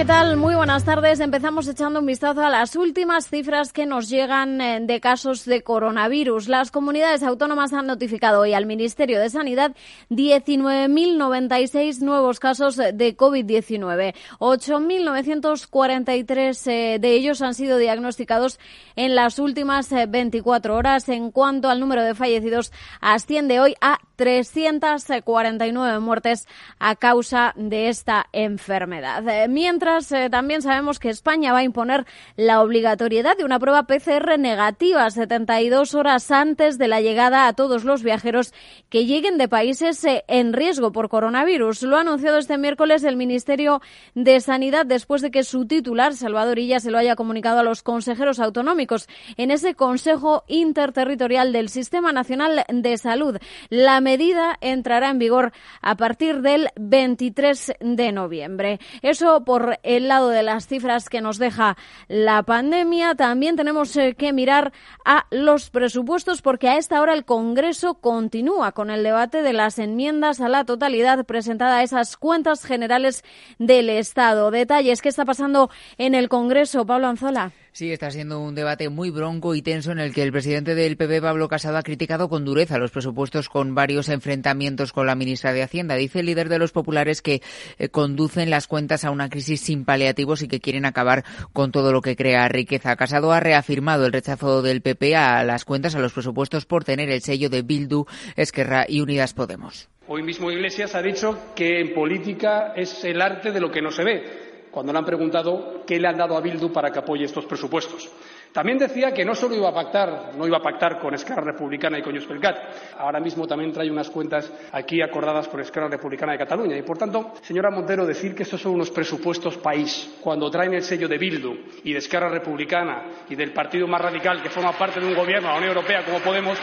¿Qué tal? Muy buenas tardes. Empezamos echando un vistazo a las últimas cifras que nos llegan eh, de casos de coronavirus. Las comunidades autónomas han notificado hoy al Ministerio de Sanidad 19.096 nuevos casos de COVID-19. 8.943 eh, de ellos han sido diagnosticados en las últimas 24 eh, horas. En cuanto al número de fallecidos, asciende hoy a 349 muertes a causa de esta enfermedad. Mientras eh, también sabemos que España va a imponer la obligatoriedad de una prueba PCR negativa 72 horas antes de la llegada a todos los viajeros que lleguen de países eh, en riesgo por coronavirus. Lo ha anunciado este miércoles el Ministerio de Sanidad después de que su titular, Salvador Illa, se lo haya comunicado a los consejeros autonómicos en ese Consejo Interterritorial del Sistema Nacional de Salud. La medida entrará en vigor a partir del 23 de noviembre. Eso por el lado de las cifras que nos deja la pandemia, también tenemos eh, que mirar a los presupuestos porque a esta hora el Congreso continúa con el debate de las enmiendas a la totalidad presentada a esas cuentas generales del Estado. Detalles, ¿qué está pasando en el Congreso, Pablo Anzola? Sí, está siendo un debate muy bronco y tenso en el que el presidente del PP, Pablo Casado, ha criticado con dureza los presupuestos con varios enfrentamientos con la ministra de Hacienda. Dice el líder de los populares que eh, conducen las cuentas a una crisis sin paliativos y que quieren acabar con todo lo que crea riqueza. Casado ha reafirmado el rechazo del PP a las cuentas, a los presupuestos por tener el sello de Bildu, Esquerra y Unidas Podemos. Hoy mismo Iglesias ha dicho que en política es el arte de lo que no se ve cuando le han preguntado qué le han dado a Bildu para que apoye estos presupuestos. También decía que no solo iba a pactar, no iba a pactar con Esquerra Republicana y con Junts Ahora mismo también trae unas cuentas aquí acordadas con Esquerra Republicana de Cataluña. Y, por tanto, señora Montero, decir que estos son unos presupuestos país, cuando traen el sello de Bildu y de Esquerra Republicana y del partido más radical que forma parte de un gobierno de la Unión Europea como Podemos,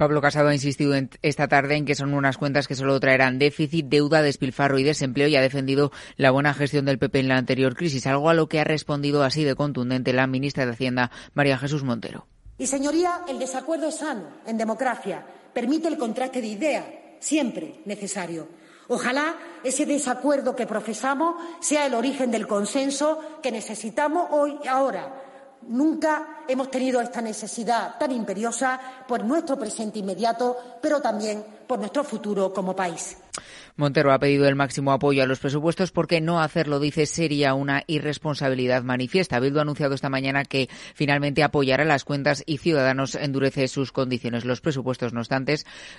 Pablo Casado ha insistido esta tarde en que son unas cuentas que solo traerán déficit, deuda, despilfarro y desempleo y ha defendido la buena gestión del PP en la anterior crisis, algo a lo que ha respondido así de contundente la ministra de Hacienda, María Jesús Montero. Y señoría, el desacuerdo es sano en democracia, permite el contraste de idea, siempre necesario. Ojalá ese desacuerdo que profesamos sea el origen del consenso que necesitamos hoy y ahora Nunca hemos tenido esta necesidad tan imperiosa por nuestro presente inmediato, pero también por nuestro futuro como país. Montero ha pedido el máximo apoyo a los presupuestos porque no hacerlo, dice, sería una irresponsabilidad manifiesta. Bildu ha anunciado esta mañana que finalmente apoyará las cuentas y Ciudadanos endurece sus condiciones. Los presupuestos, no obstante,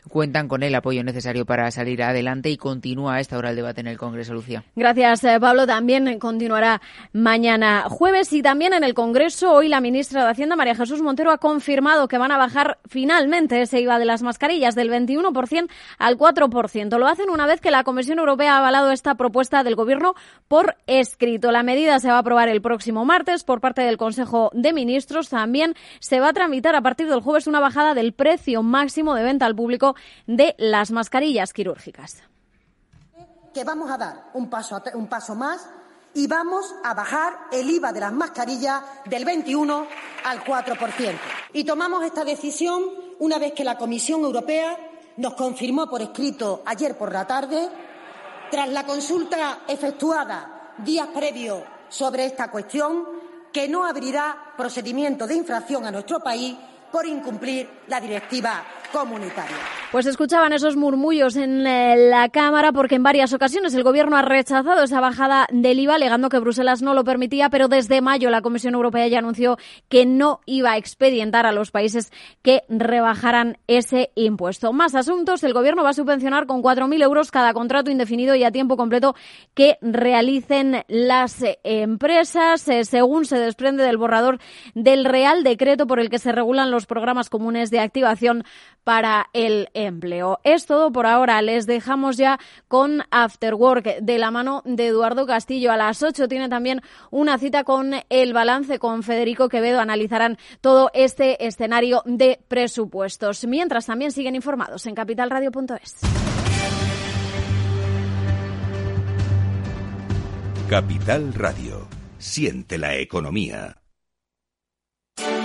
cuentan con el apoyo necesario para salir adelante y continúa esta hora el debate en el Congreso, Lucía. Gracias, eh, Pablo. También continuará mañana jueves y también en el Congreso. Hoy la ministra de Hacienda, María Jesús Montero, ha confirmado que van a bajar finalmente ese IVA de las mascarillas del 21% al 4%. Lo hacen una vez que la Comisión Europea ha avalado esta propuesta del Gobierno por escrito. La medida se va a aprobar el próximo martes por parte del Consejo de Ministros. También se va a tramitar a partir del jueves una bajada del precio máximo de venta al público de las mascarillas quirúrgicas. Que vamos a dar un paso, un paso más y vamos a bajar el IVA de las mascarillas del 21 al 4%. Y tomamos esta decisión una vez que la Comisión Europea nos confirmó por escrito ayer por la tarde, tras la consulta efectuada días previos sobre esta cuestión, que no abrirá procedimiento de infracción a nuestro país por incumplir la directiva Pues escuchaban esos murmullos en eh, la Cámara porque en varias ocasiones el Gobierno ha rechazado esa bajada del IVA alegando que Bruselas no lo permitía, pero desde mayo la Comisión Europea ya anunció que no iba a expedientar a los países que rebajaran ese impuesto. Más asuntos, el Gobierno va a subvencionar con 4.000 euros cada contrato indefinido y a tiempo completo que realicen las eh, empresas, eh, según se desprende del borrador del Real Decreto por el que se regulan los programas comunes de activación para el empleo. Es todo por ahora. Les dejamos ya con After Work de la mano de Eduardo Castillo. A las 8 tiene también una cita con el balance con Federico Quevedo. Analizarán todo este escenario de presupuestos. Mientras también siguen informados en capitalradio.es. Capital Radio. Siente la economía.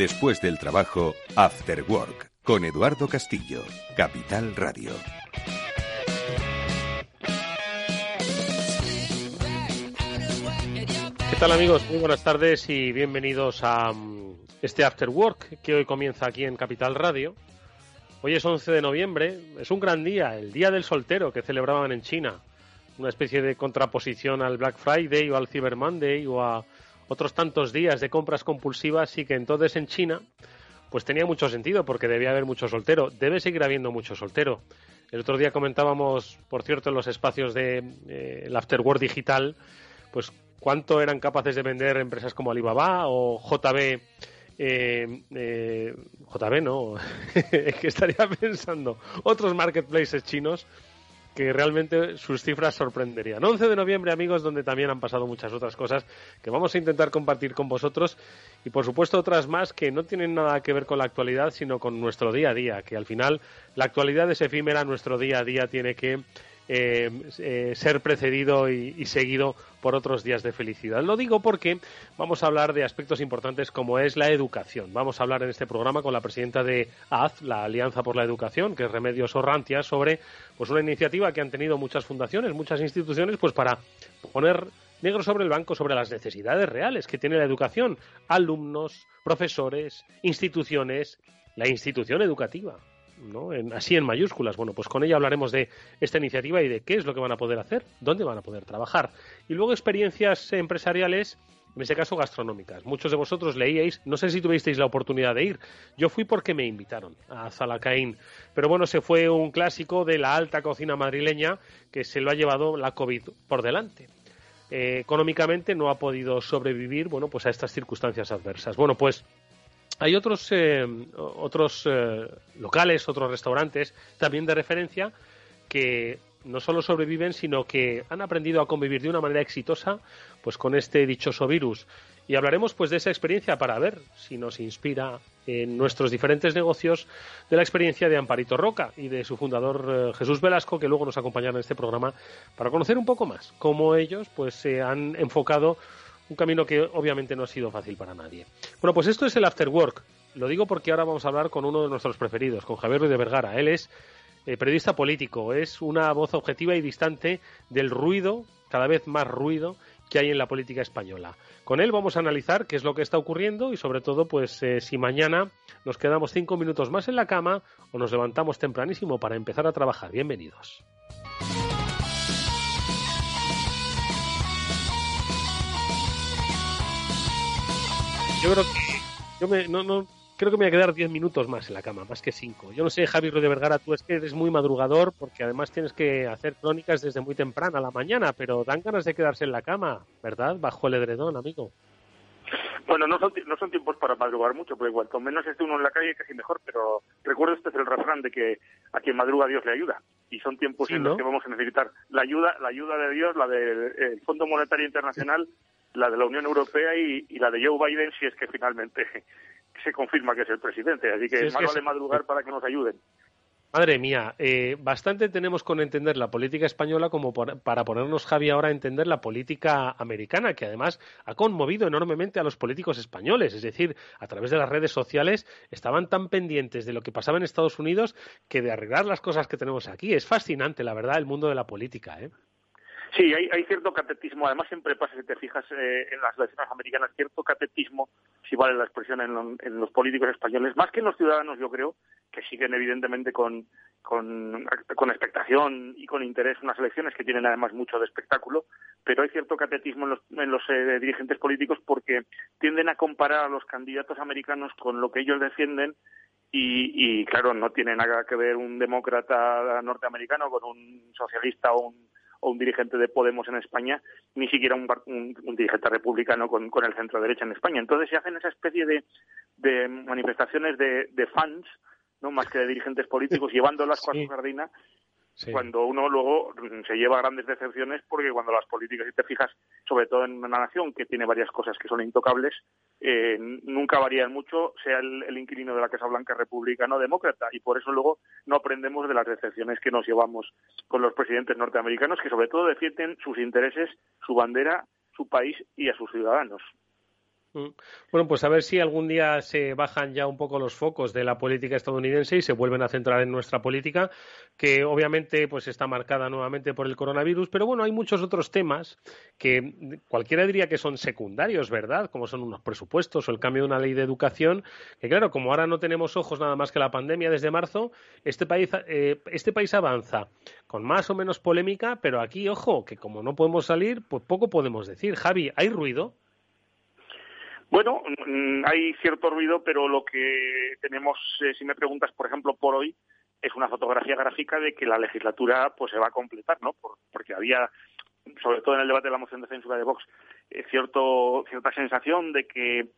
Después del trabajo, After Work, con Eduardo Castillo, Capital Radio. ¿Qué tal amigos? Muy buenas tardes y bienvenidos a mm, este After Work que hoy comienza aquí en Capital Radio. Hoy es 11 de noviembre, es un gran día, el Día del Soltero que celebraban en China. Una especie de contraposición al Black Friday o al Cyber Monday o a otros tantos días de compras compulsivas y que entonces en China pues tenía mucho sentido porque debía haber mucho soltero. Debe seguir habiendo mucho soltero. El otro día comentábamos, por cierto, en los espacios de eh, Afterword digital, pues cuánto eran capaces de vender empresas como Alibaba o JB. Eh, eh, JB no, que estaría pensando otros marketplaces chinos que realmente sus cifras sorprenderían. 11 de noviembre, amigos, donde también han pasado muchas otras cosas que vamos a intentar compartir con vosotros y, por supuesto, otras más que no tienen nada que ver con la actualidad, sino con nuestro día a día, que al final la actualidad es efímera, nuestro día a día tiene que eh, eh, ser precedido y, seguido por otros días de felicidad. Lo digo porque vamos a hablar de aspectos importantes como es la educación. Vamos a hablar en este programa con la presidenta de AZ, la Alianza por la Educación, que es Remedios Orrantia, sobre pues una iniciativa que han tenido muchas fundaciones, muchas instituciones, pues para poner negro sobre el banco sobre las necesidades reales que tiene la educación, alumnos, profesores, instituciones, la institución educativa. ¿No? así en mayúsculas. Bueno, pues con ella hablaremos de esta iniciativa y de qué es lo que van a poder hacer, dónde van a poder trabajar. Y luego experiencias empresariales en ese caso gastronómicas. Muchos de vosotros leíais, no sé si tuvisteis la oportunidad de ir. Yo fui porque me invitaron a Zalacaín. Pero bueno, se fue un clásico de la alta cocina madrileña que se lo ha llevado la COVID por delante. Eh, económicamente no ha podido sobrevivir, bueno, pues a estas circunstancias adversas. Bueno, pues hay otros, eh, otros eh, locales, otros restaurantes también de referencia que no solo sobreviven, sino que han aprendido a convivir de una manera exitosa pues con este dichoso virus. Y hablaremos pues de esa experiencia para ver si nos inspira en nuestros diferentes negocios de la experiencia de Amparito Roca y de su fundador eh, Jesús Velasco, que luego nos acompañará en este programa para conocer un poco más cómo ellos pues se han enfocado un camino que obviamente no ha sido fácil para nadie. Bueno, pues esto es el After Work. Lo digo porque ahora vamos a hablar con uno de nuestros preferidos, con Javier Ruiz de Vergara. Él es eh, periodista político, es una voz objetiva y distante del ruido, cada vez más ruido, que hay en la política española. Con él vamos a analizar qué es lo que está ocurriendo y sobre todo, pues eh, si mañana nos quedamos cinco minutos más en la cama o nos levantamos tempranísimo para empezar a trabajar. Bienvenidos. Yo creo que yo me, no, no, creo que me voy a quedar 10 minutos más en la cama, más que 5. Yo no sé, Javi de Vergara, tú es que eres muy madrugador porque además tienes que hacer crónicas desde muy temprana a la mañana, pero dan ganas de quedarse en la cama, ¿verdad? Bajo el edredón, amigo. Bueno, no son, no son tiempos para madrugar mucho, porque cuanto menos esté uno en la calle, casi mejor, pero recuerdo este es el refrán de que a quien madruga Dios le ayuda. Y son tiempos en los que vamos a necesitar la ayuda, la ayuda de Dios, la del Fondo Monetario Internacional la de la Unión Europea y, la de Joe Biden si es que finalmente se confirma que es el presidente. Así que más vale madrugar para que nos ayuden. Madre mía, eh, bastante tenemos con entender la política española como para ponernos, Javi, ahora a entender la política americana, que además ha conmovido enormemente a los políticos españoles. Es decir, a través de las redes sociales estaban tan pendientes de lo que pasaba en Estados Unidos que de arreglar las cosas que tenemos aquí. Es fascinante, la verdad, el mundo de la política. ¿eh? Sí, hay, hay, cierto catetismo. Además, siempre pasa, si te fijas eh, en las elecciones americanas, cierto catetismo, si vale la expresión, en, en, los políticos españoles, más que en los ciudadanos, yo creo, que siguen evidentemente con, con, con, expectación y con interés unas elecciones que tienen además mucho de espectáculo, pero hay cierto catetismo en los, en los eh, dirigentes políticos porque tienden a comparar a los candidatos americanos con lo que ellos defienden y, y, claro, no tiene nada que ver un demócrata norteamericano con un socialista o un, o un dirigente de Podemos en España, ni siquiera un, un, dirigente republicano con, con, el centro derecha en España. Entonces se hacen esa especie de, de manifestaciones de, de fans, no más que de dirigentes políticos, llevándolas sí. con su cuando uno luego se lleva grandes decepciones porque cuando las políticas, si te fijas, sobre todo en una nación que tiene varias cosas que son intocables, eh, nunca varían mucho, sea el, el, inquilino de la Casa Blanca republicano o demócrata, y por eso luego no aprendemos de las decepciones que nos llevamos con los presidentes norteamericanos, que sobre todo defienden sus intereses, su bandera, su país y a sus ciudadanos. Bueno, pues a ver si algún día se bajan ya un poco los focos de la política estadounidense y se vuelven a centrar en nuestra política, que obviamente pues está marcada nuevamente por el coronavirus, pero bueno, hay muchos otros temas que cualquiera diría que son secundarios, ¿verdad? Como son unos presupuestos o el cambio de una ley de educación, que claro, como ahora no tenemos ojos nada más que la pandemia desde marzo, este país, eh, este país avanza con más o menos polémica, pero aquí, ojo, que como no podemos salir, pues poco podemos decir. Javi, ¿hay ruido? Bueno, mm, hay cierto ruido, pero lo que tenemos, eh, si me preguntas, por ejemplo, por hoy, es una fotografía gráfica de que la legislatura pues se va a completar, ¿no? Por, porque había, sobre todo en el debate de la moción de censura de Vox, eh, cierto, cierta sensación de que eh,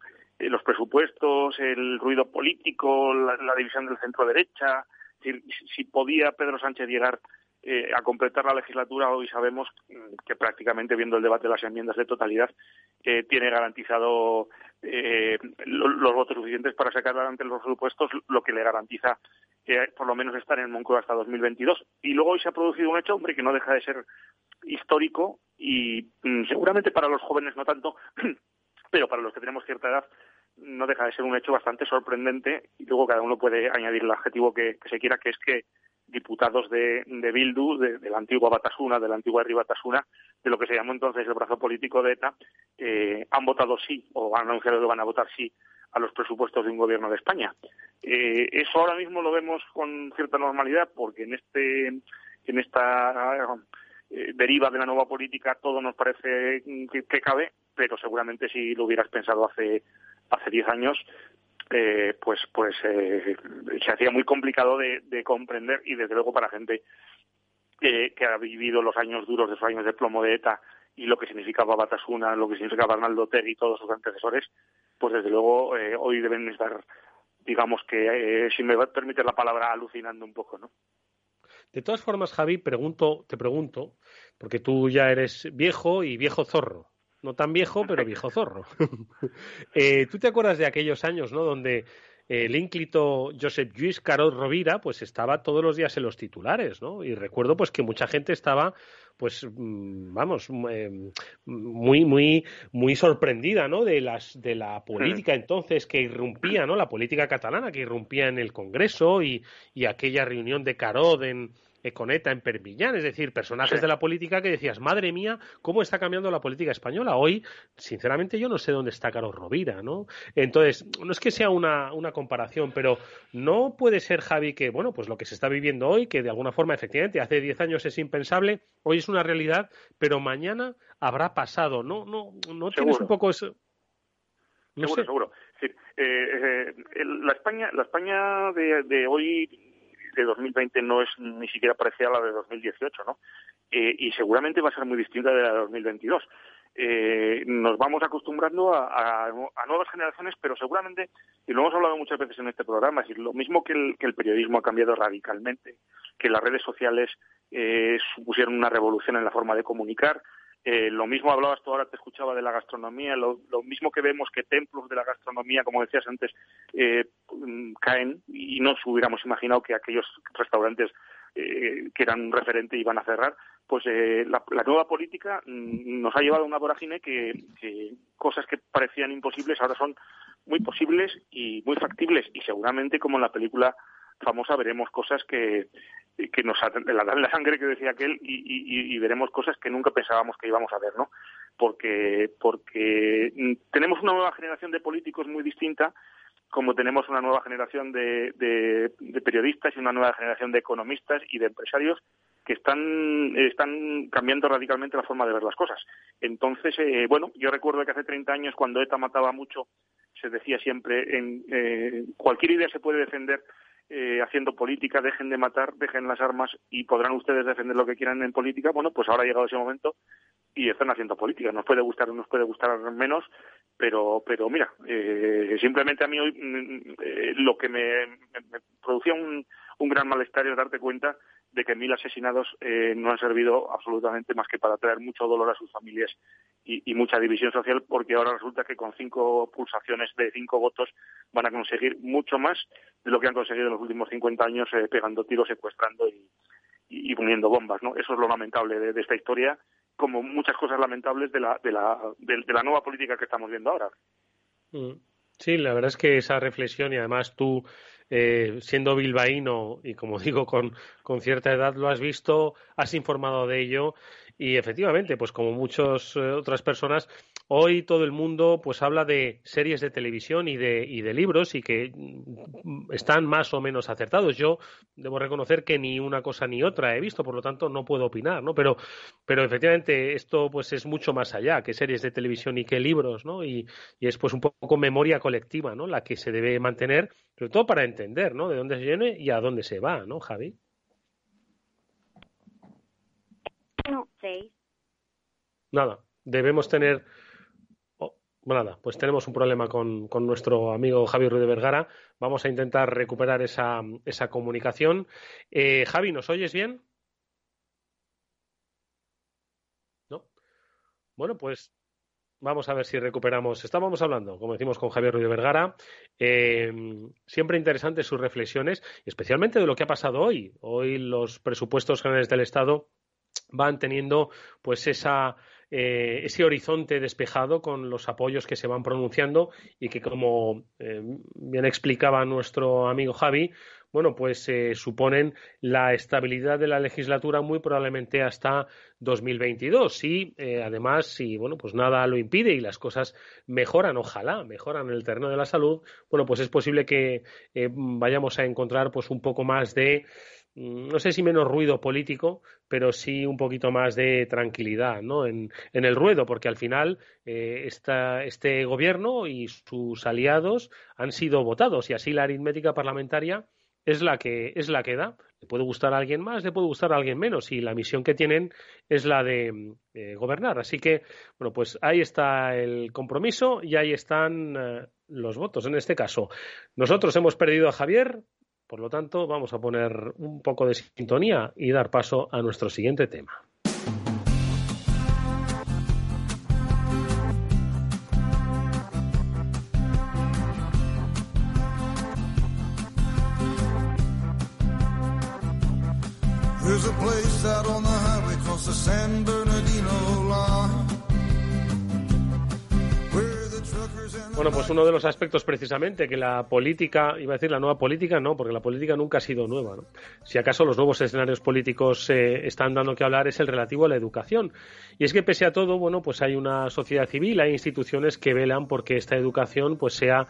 los presupuestos, el ruido político, la, la división del centro derecha, si, si podía Pedro Sánchez llegar eh, a completar la legislatura hoy sabemos mm, que prácticamente viendo el debate de las enmiendas de totalidad eh, tiene garantizado eh, los, los votos suficientes para sacar adelante los presupuestos, lo que le garantiza que por lo menos estar en Moncloa hasta 2022. Y luego hoy se ha producido un hecho, hombre, que no deja de ser histórico y mm, seguramente para los jóvenes no tanto, pero para los que tenemos cierta edad no deja de ser un hecho bastante sorprendente y luego cada uno puede añadir el adjetivo que se quiera, que es que diputados de, de Bildu, de, la antigua Batasuna, de la antigua Ribatasuna, de lo que se llamó entonces el brazo político de ETA, eh, han votado sí o han anunciado que van a votar sí a los presupuestos de un gobierno de España. Eh, eso ahora mismo lo vemos con cierta normalidad porque en este en esta eh, deriva de la nueva política todo nos parece que, que cabe, pero seguramente si lo hubieras pensado hace hace diez años eh, pues pues eh, se hacía muy complicado de, de, comprender y desde luego para gente que ha vivido los años duros de los años de plomo de ETA y lo que significaba Batasuna, lo que significaba Arnaldo Tegui y todos sus antecesores, pues desde luego eh, hoy deben estar, digamos que, eh, si me permite la palabra, alucinando un poco, ¿no? De todas formas, Javi, pregunto, te pregunto, porque tú ya eres viejo y viejo zorro no tan viejo, pero viejo zorro. eh, ¿Tú te acuerdas de aquellos años, ¿no? Donde el ínclito Josep Lluís Carot Rovira pues estaba todos los días en los titulares, ¿no? Y recuerdo pues que mucha gente estaba pues mm, vamos eh, muy muy muy sorprendida, ¿no? De las de la política entonces que irrumpía, ¿no? La política catalana que irrumpía en el Congreso y, y aquella reunión de Carot en Econeta en Perpiñán, es decir, personajes sí. de la política que decías, madre mía, cómo está cambiando la política española. Hoy, sinceramente, yo no sé dónde está Carlos Rovira, ¿no? Entonces, no es que sea una, una comparación, pero no puede ser, Javi, que, bueno, pues lo que se está viviendo hoy, que de alguna forma, efectivamente, hace diez años es impensable, hoy es una realidad, pero mañana habrá pasado. ¿No, no, no tienes un poco eso? No seguro, sé. seguro. Sí, eh, eh, la España, la España de, de hoy de 2020 no es ni siquiera parecida a la de 2018, ¿no? Eh, y seguramente va a ser muy distinta de la de 2022. Eh, nos vamos acostumbrando a, a, a, nuevas generaciones, pero seguramente, y lo hemos hablado muchas veces en este programa, es lo mismo que el, que el periodismo ha cambiado radicalmente, que las redes sociales eh, supusieron una revolución en la forma de comunicar, eh, lo mismo hablabas tú ahora, te escuchaba de la gastronomía, lo, mismo que vemos que templos de la gastronomía, como decías antes, eh, caen y no hubiéramos imaginado que aquellos restaurantes eh, que eran un referente iban a cerrar, pues eh, la, la, nueva política mm, nos ha llevado a una vorágine que cosas que parecían imposibles ahora son muy posibles y muy factibles y seguramente como en la película famosa veremos cosas que, que nos la la sangre que decía aquel y, veremos cosas que nunca pensábamos que íbamos a ver, ¿no? Porque porque tenemos una nueva generación de políticos muy distinta como tenemos una nueva generación de, de, periodistas y una nueva generación de economistas y de empresarios que están, están cambiando radicalmente la forma de ver las cosas. Entonces, eh, bueno, yo recuerdo que hace 30 años, cuando ETA mataba mucho, se decía siempre, en, eh, cualquier idea se puede defender eh, haciendo política, dejen de matar, dejen las armas y podrán ustedes defender lo que quieran en política. Bueno, pues ahora ha llegado ese momento y están haciendo política. Nos puede gustar o nos puede gustar menos, pero, pero mira, eh, simplemente a mí hoy mm, eh, lo que me, me producía un, un gran malestar es darte cuenta de que mil asesinados eh, no han servido absolutamente más que para traer mucho dolor a sus familias y, mucha división social, porque ahora resulta que con cinco pulsaciones de cinco votos van a conseguir mucho más de lo que han conseguido en los últimos 50 años eh, pegando tiros, secuestrando y, y, poniendo bombas. ¿no? Eso es lo lamentable de, esta historia, como muchas cosas lamentables de la, de la, de, la nueva política que estamos viendo ahora. Mm. Sí, la verdad es que esa reflexión y además tú eh, siendo bilbaíno y como digo con, con, cierta edad lo has visto, has informado de ello y efectivamente, pues como muchas eh, otras personas, hoy todo el mundo pues habla de series de televisión y de, y de libros y que mm, están más o menos acertados. Yo debo reconocer que ni una cosa ni otra he visto, por lo tanto no puedo opinar, ¿no? Pero, pero efectivamente esto pues es mucho más allá que series de televisión y que libros, ¿no? Y, y es pues un poco memoria colectiva, ¿no? La que se debe mantener sobre todo para entender, ¿no? De dónde se viene y a dónde se va, ¿no, Javi? No, seis. Nada, debemos tener... Oh, nada, pues tenemos un problema con, con nuestro amigo Javi Ruiz de Vergara. Vamos a intentar recuperar esa, esa comunicación. Eh, Javi, ¿nos oyes bien? ¿No? Bueno, pues vamos a ver si recuperamos. Estábamos hablando, como decimos, con Javier Ruiz de Vergara. Eh, siempre interesantes sus reflexiones, especialmente de lo que ha pasado hoy. Hoy los presupuestos generales del Estado van teniendo pues esa eh, ese horizonte despejado con los apoyos que se van pronunciando y que como eh, bien explicaba nuestro amigo Javi bueno, pues eh, suponen la estabilidad de la legislatura muy probablemente hasta 2022. Y eh, además, si bueno, pues nada lo impide y las cosas mejoran, ojalá mejoran en el terreno de la salud, bueno, pues es posible que eh, vayamos a encontrar pues un poco más de no sé si menos ruido político, pero sí un poquito más de tranquilidad ¿no? en, en el ruedo, porque al final este gobierno y sus aliados han sido votados y así la aritmética parlamentaria es la que es la que da. Le puede gustar a alguien más, le puede gustar a alguien menos y la misión que tienen es la de eh, gobernar. Así que, bueno, pues ahí está el compromiso y ahí están eh, los votos. En este caso, nosotros hemos perdido a Javier, por lo tanto, vamos a poner un poco de sintonía y dar paso a nuestro siguiente tema. Bueno, pues uno de los aspectos precisamente que la política, iba a decir la nueva política, no, porque la política nunca ha sido nueva. ¿no? Si acaso los nuevos escenarios políticos eh, están dando que hablar es el relativo a la educación. Y es que pese a todo, bueno, pues hay una sociedad civil, hay instituciones que velan porque esta educación pues sea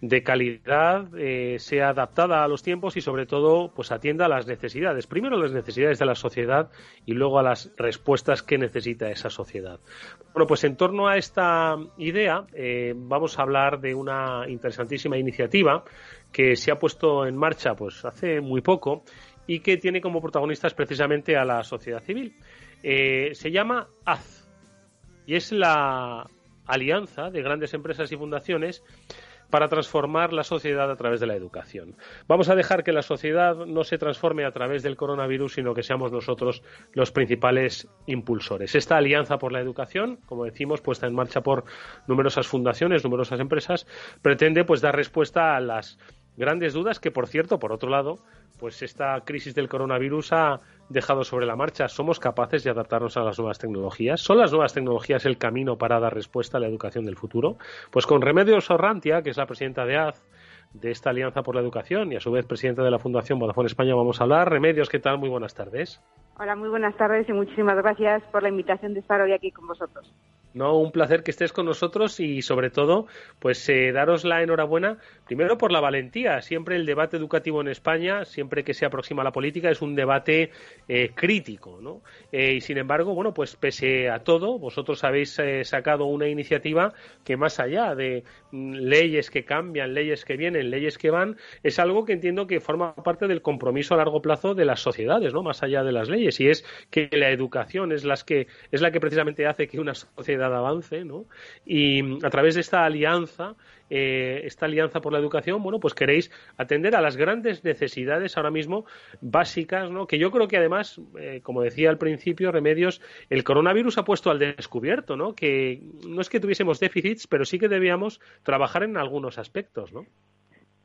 de calidad, eh, sea adaptada a los tiempos y sobre todo pues atienda a las necesidades. Primero las necesidades de la sociedad y luego a las respuestas que necesita esa sociedad. Bueno, pues en torno a esta idea eh, vamos a hablar de una interesantísima iniciativa que se ha puesto en marcha pues hace muy poco y que tiene como protagonistas precisamente a la sociedad civil. Eh, se llama AZ y es la alianza de grandes empresas y fundaciones para transformar la sociedad a través de la educación. Vamos a dejar que la sociedad no se transforme a través del coronavirus, sino que seamos nosotros los principales impulsores. Esta alianza por la educación, como decimos, puesta en marcha por numerosas fundaciones, numerosas empresas, pretende pues dar respuesta a las grandes dudas que, por cierto, por otro lado, pues esta crisis del coronavirus ha dejado sobre la marcha, ¿somos capaces de adaptarnos a las nuevas tecnologías? ¿Son las nuevas tecnologías el camino para dar respuesta a la educación del futuro? Pues con Remedios Orrantia, que es la presidenta de AZ, de esta Alianza por la Educación y a su vez presidenta de la Fundación Vodafone España, vamos a hablar. Remedios, ¿qué tal? Muy buenas tardes. Hola, muy buenas tardes y muchísimas gracias por la invitación de estar hoy aquí con vosotros. No, un placer que estés con nosotros y sobre todo, pues eh, daros la enhorabuena primero por la valentía. Siempre el debate educativo en España, siempre que se aproxima a la política, es un debate eh, crítico, ¿no? Eh, y sin embargo, bueno, pues pese a todo, vosotros habéis sacado una iniciativa que más allá de mm, leyes que cambian, leyes que vienen, leyes que van, es algo que entiendo que forma parte del compromiso a largo plazo de las sociedades, ¿no? Más allá de las leyes y es que la educación es las que es la que precisamente hace que una sociedad avance, ¿no? Y a través de esta alianza, eh, esta alianza por la educación, bueno, pues queréis atender a las grandes necesidades ahora mismo básicas, ¿no? Que yo creo que además, eh, como decía al principio, Remedios, el coronavirus ha puesto al descubierto, ¿no? Que no es que tuviésemos déficits, pero sí que debíamos trabajar en algunos aspectos, ¿no?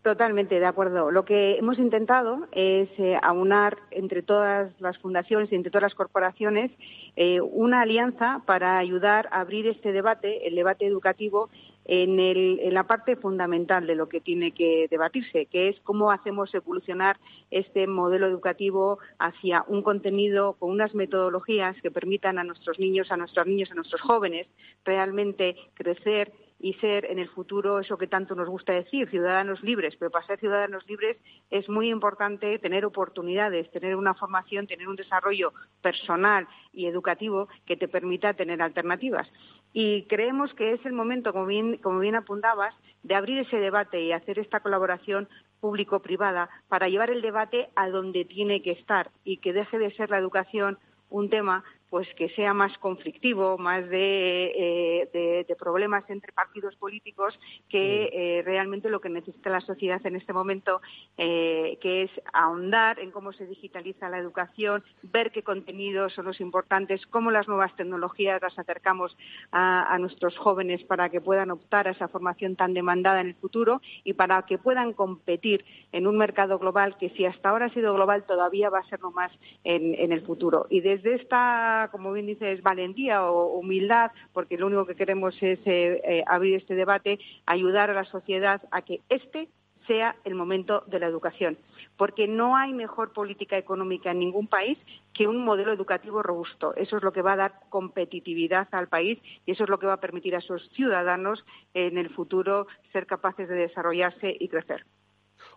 Totalmente, de acuerdo. Lo que hemos intentado es eh, aunar entre todas las fundaciones y entre todas las corporaciones eh, una alianza para ayudar a abrir este debate, el debate educativo, en, en, la parte fundamental de lo que tiene que debatirse, que es cómo hacemos evolucionar este modelo educativo hacia un contenido con unas metodologías que permitan a nuestros niños, a nuestros niños, a nuestros jóvenes realmente crecer y ser en el futuro eso que tanto nos gusta decir, ciudadanos libres. Pero para ser ciudadanos libres es muy importante tener oportunidades, tener una formación, tener un desarrollo personal y educativo que te permita tener alternativas. Y creemos que es el momento, como bien, como bien apuntabas, de abrir ese debate y hacer esta colaboración público-privada para llevar el debate a donde tiene que estar y que deje de ser la educación un tema pues que sea más conflictivo, más de, eh, problemas entre partidos políticos que eh, realmente lo que necesita la sociedad en este momento, eh, que es ahondar en cómo se digitaliza la educación, ver qué contenidos son los importantes, cómo las nuevas tecnologías las acercamos a, a nuestros jóvenes para que puedan optar a esa formación tan demandada en el futuro y para que puedan competir en un mercado global que si hasta ahora ha sido global todavía va a serlo más en, en el futuro. Y desde esta como bien dices, valentía o humildad, porque lo único que queremos es eh, eh, abrir este debate, ayudar a la sociedad a que este sea el momento de la educación, porque no hay mejor política económica en ningún país que un modelo educativo robusto. Eso es lo que va a dar competitividad al país y eso es lo que va a permitir a sus ciudadanos en el futuro ser capaces de desarrollarse y crecer.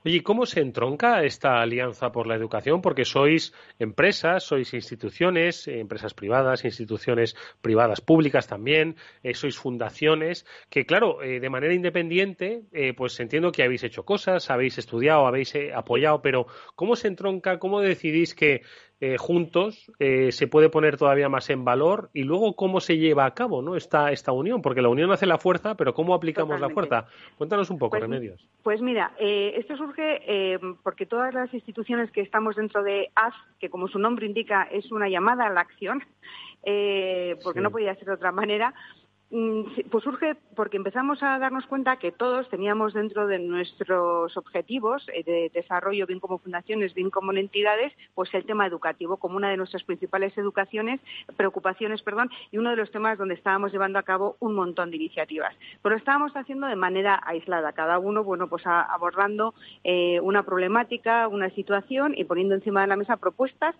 Oye, ¿cómo se entronca esta alianza por la educación? Porque sois empresas, sois instituciones, eh, empresas privadas, instituciones privadas públicas también, eh, sois fundaciones, que claro, eh, de manera independiente, pues entiendo que habéis hecho cosas, habéis estudiado, habéis apoyado, pero ¿cómo se entronca, cómo decidís que eh, juntos eh, se puede poner todavía más en valor y luego cómo se lleva a cabo ¿no? esta, esta unión, porque la unión hace la fuerza, pero ¿cómo aplicamos la fuerza? Cuéntanos un poco, pues, Remedios. Pues mira, eh, esto surge porque todas las instituciones que estamos dentro de AS, que como su nombre indica es una llamada a la acción, porque no podía ser de otra manera, pues surge porque empezamos a darnos cuenta que todos teníamos dentro de nuestros objetivos eh, de desarrollo, bien como fundaciones, bien como entidades, pues el tema educativo como una de nuestras principales educaciones, preocupaciones, perdón, y uno de los temas donde estábamos llevando a cabo un montón de iniciativas. Pero estábamos haciendo de manera aislada, cada uno, bueno, pues abordando eh, una problemática, una situación y poniendo encima de la mesa propuestas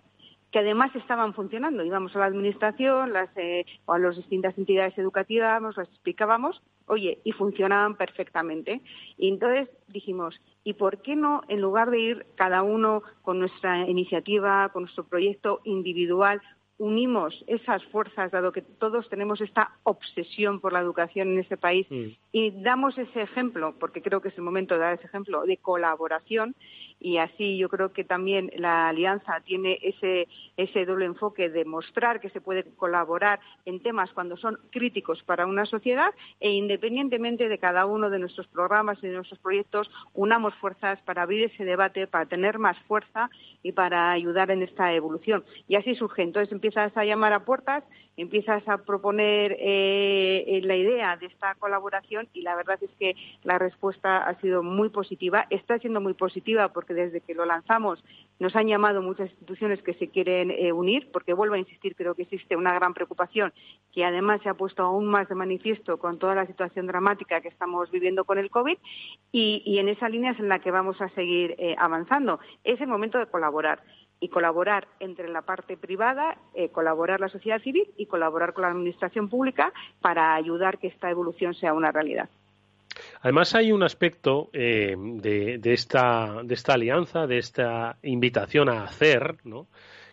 que además estaban funcionando. Íbamos a la administración las, eh, o a las distintas entidades educativas, las explicábamos, oye, y funcionaban perfectamente. Y entonces dijimos, ¿y por qué no, en lugar de ir cada uno con nuestra iniciativa, con nuestro proyecto individual, unimos esas fuerzas, dado que todos tenemos esta obsesión por la educación en este país, mm. y damos ese ejemplo, porque creo que es el momento de dar ese ejemplo de colaboración, y así yo creo que también la alianza tiene ese, ese doble enfoque de mostrar que se puede colaborar en temas cuando son críticos para una sociedad e independientemente de cada uno de nuestros programas y de nuestros proyectos, unamos fuerzas para abrir ese debate, para tener más fuerza y para ayudar en esta evolución. Y así surge. Entonces empiezas a llamar a puertas, empiezas a proponer eh, la idea de esta colaboración y la verdad es que la respuesta ha sido muy positiva. Está siendo muy positiva porque desde que lo lanzamos nos han llamado muchas instituciones que se quieren eh, unir, porque vuelvo a insistir, creo que existe una gran preocupación que además se ha puesto aún más de manifiesto con toda la situación dramática que estamos viviendo con el COVID y, en esa línea es en la que vamos a seguir eh, avanzando. Es el momento de colaborar y colaborar entre la parte privada, eh, colaborar la sociedad civil y colaborar con la administración pública para ayudar que esta evolución sea una realidad. Además hay un aspecto eh, de, esta, de esta alianza, de esta invitación a hacer, ¿no?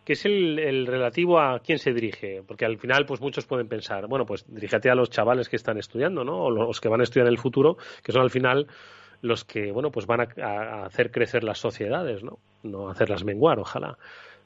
que es el, relativo a quién se dirige, porque al final pues muchos pueden pensar, bueno, pues diríjate a los chavales que están estudiando, ¿no? O los que van a estudiar en el futuro, que son al final los que, bueno, pues van a, a hacer crecer las sociedades, ¿no? No hacerlas menguar, ojalá.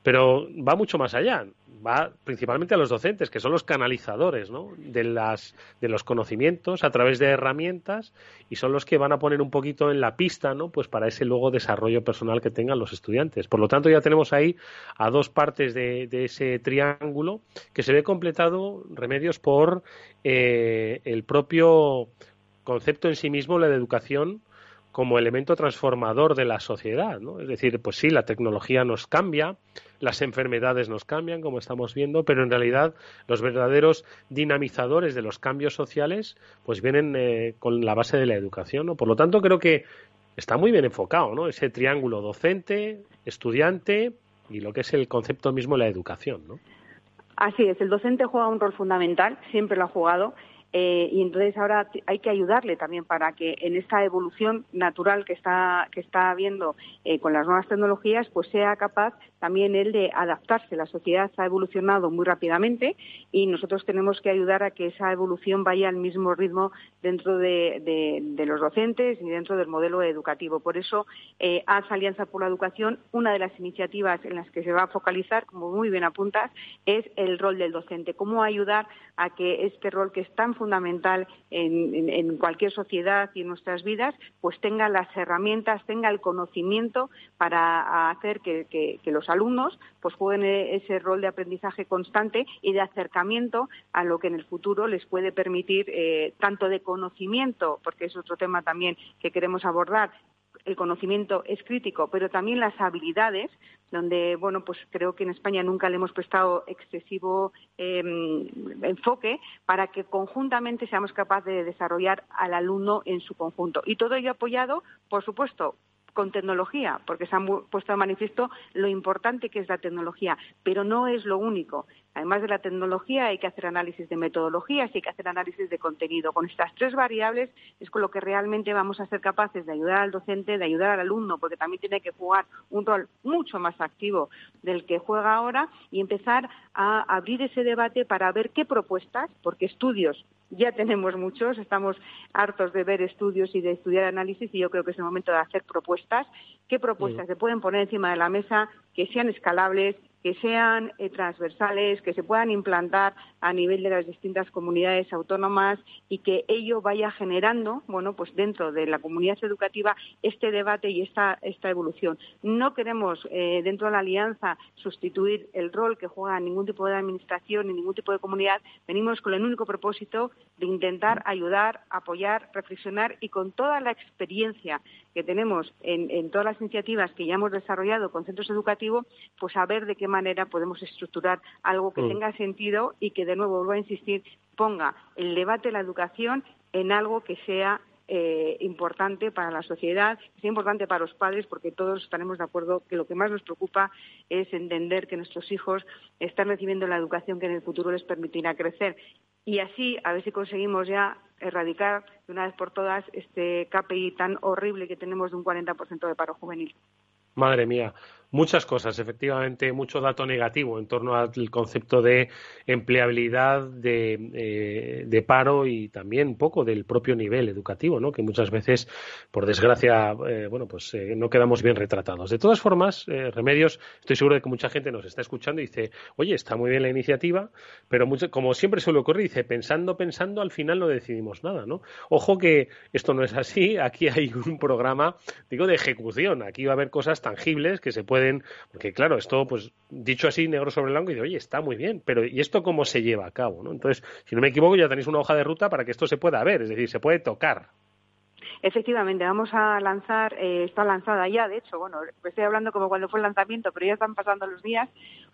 Pero va mucho más allá va principalmente a los docentes, que son los canalizadores de, las, de los conocimientos a través de herramientas y son los que van a poner un poquito en la pista ¿no? pues para ese luego desarrollo personal que tengan los estudiantes. Por lo tanto, ya tenemos ahí a dos partes de, ese triángulo que se ve completado, remedios, por eh, el propio concepto en sí mismo, la de educación, como elemento transformador de la sociedad, ¿no? Es decir, pues sí, la tecnología nos cambia, las enfermedades nos cambian, como estamos viendo, pero en realidad los verdaderos dinamizadores de los cambios sociales, pues vienen eh, con la base de la educación, ¿no? Por lo tanto, creo que está muy bien enfocado, ¿no? Ese triángulo docente, estudiante y lo que es el concepto mismo de la educación, ¿no? Así es, el docente juega un rol fundamental, siempre lo ha jugado eh, y entonces ahora hay que ayudarle también para que en esta evolución natural que está que está habiendo eh, con las nuevas tecnologías pues sea capaz también él de adaptarse. La sociedad ha evolucionado muy rápidamente y nosotros tenemos que ayudar a que esa evolución vaya al mismo ritmo dentro de, los docentes y dentro del modelo educativo. Por eso eh, Alianza por la Educación una de las iniciativas en las que se va a focalizar como muy bien apuntas es el rol del docente. Cómo ayudar a que este rol que es tan fundamental en, cualquier sociedad y en nuestras vidas, pues tenga las herramientas, tenga el conocimiento para hacer que, los alumnos pues jueguen ese rol de aprendizaje constante y de acercamiento a lo que en el futuro les puede permitir eh, tanto de conocimiento, porque es otro tema también que queremos abordar, el conocimiento es crítico, pero también las habilidades, donde, bueno, pues creo que en España nunca le hemos prestado excesivo em, enfoque para que conjuntamente seamos capaces de desarrollar al alumno en su conjunto. Y todo ello apoyado, por supuesto, con tecnología, porque se han puesto de manifiesto lo importante que es la tecnología, pero no es lo único. Además de la tecnología, hay que hacer análisis de metodologías y hay que hacer análisis de contenido. Con estas tres variables es con lo que realmente vamos a ser capaces de ayudar al docente, de ayudar al alumno, porque también tiene que jugar un rol mucho más activo del que juega ahora y empezar a abrir ese debate para ver qué propuestas, porque estudios ya tenemos muchos, estamos hartos de ver estudios y de estudiar análisis y yo creo que es el momento de hacer propuestas. ¿Qué propuestas se pueden poner encima de la mesa que sean escalables, que sean eh, transversales, que se puedan implantar a nivel de las distintas comunidades autónomas y que ello vaya generando, bueno, pues dentro de la comunidad educativa este debate y esta, esta evolución. No queremos eh, dentro de la alianza sustituir el rol que juega ningún tipo de administración ni ningún tipo de comunidad. Venimos con el único propósito de intentar ayudar, apoyar, reflexionar y con toda la experiencia que tenemos en, todas las iniciativas que ya hemos desarrollado con centros educativos, pues saber de qué manera podemos estructurar algo que mm. tenga sentido y que, de nuevo, vuelvo a insistir, ponga el debate de la educación en algo que sea eh, importante para la sociedad, que sea importante para los padres, porque todos estaremos de acuerdo que lo que más nos preocupa es entender que nuestros hijos están recibiendo la educación que en el futuro les permitirá crecer. Y así, a ver si conseguimos ya erradicar de una vez por todas este KPI tan horrible que tenemos de un 40% de paro juvenil. Madre mía, muchas cosas, efectivamente, mucho dato negativo en torno al concepto de empleabilidad, de, eh, paro y también un poco del propio nivel educativo, ¿no? Que muchas veces, por desgracia, eh, bueno, pues eh, no quedamos bien retratados. De todas formas, Remedios, estoy seguro de que mucha gente nos está escuchando y dice, oye, está muy bien la iniciativa, pero como siempre suele ocurrir, dice, pensando, pensando, al final no decidimos nada, ¿no? Ojo que esto no es así, aquí hay un programa, digo, de ejecución, aquí va a haber cosas tangibles que se pueden pueden, porque claro, esto pues dicho así negro sobre blanco y de, oye, está muy bien, pero ¿y esto cómo se lleva a cabo? ¿no? Entonces, si no me equivoco, ya tenéis una hoja de ruta para que esto se pueda ver, es decir, se puede tocar. Efectivamente, vamos a lanzar, eh, está lanzada ya, de hecho, bueno, estoy hablando como cuando fue el lanzamiento, pero ya están pasando los días,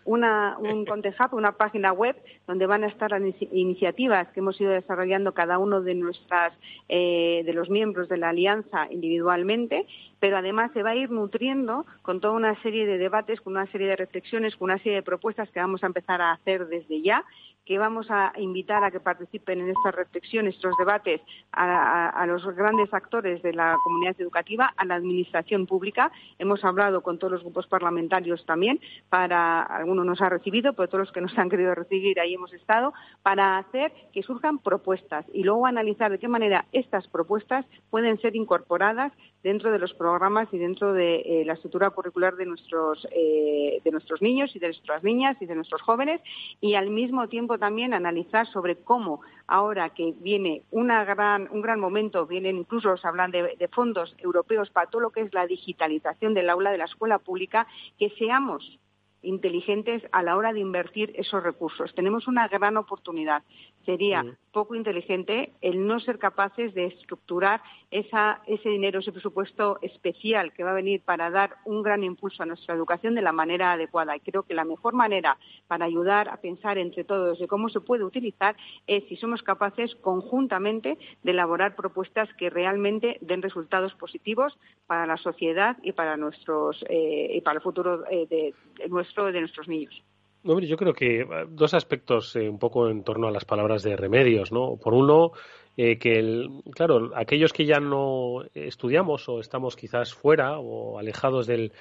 una, un Contehub, una página web donde van a estar las iniciativas que hemos ido desarrollando cada uno de nuestras, eh, de los miembros de la alianza individualmente, pero además se va a ir nutriendo con toda una serie de debates, con una serie de reflexiones, con una serie de propuestas que vamos a empezar a hacer desde ya que vamos a invitar a que participen en estas reflexiones, estos debates, a, los grandes actores de la comunidad educativa, a la administración pública. Hemos hablado con todos los grupos parlamentarios también, para algunos nos ha recibido, pero todos los que nos han querido recibir ahí hemos estado, para hacer que surjan propuestas y luego analizar de qué manera estas propuestas pueden ser incorporadas dentro de los programas y dentro de eh, la estructura curricular de nuestros, eh, de nuestros niños y de nuestras niñas y de nuestros jóvenes y al mismo tiempo también analizar sobre cómo ahora que viene una gran, un gran momento, vienen incluso se hablan de, de fondos europeos para todo lo que es la digitalización del aula de la escuela pública, que seamos inteligentes a la hora de invertir esos recursos. Tenemos una gran oportunidad. Sería poco inteligente el no ser capaces de estructurar ese dinero, ese presupuesto especial que va a venir para dar un gran impulso a nuestra educación de la manera adecuada. Y creo que la mejor manera para ayudar a pensar entre todos de cómo se puede utilizar es si somos capaces conjuntamente de elaborar propuestas que realmente den resultados positivos para la sociedad y para nuestros eh, y para el futuro eh, de, de nuestro de nuestros niños. yo creo que eh, dos aspectos eh, un poco en torno a las palabras de remedios, ¿no? Por uno, eh, que, claro, aquellos que ya no estudiamos o estamos quizás fuera o alejados del,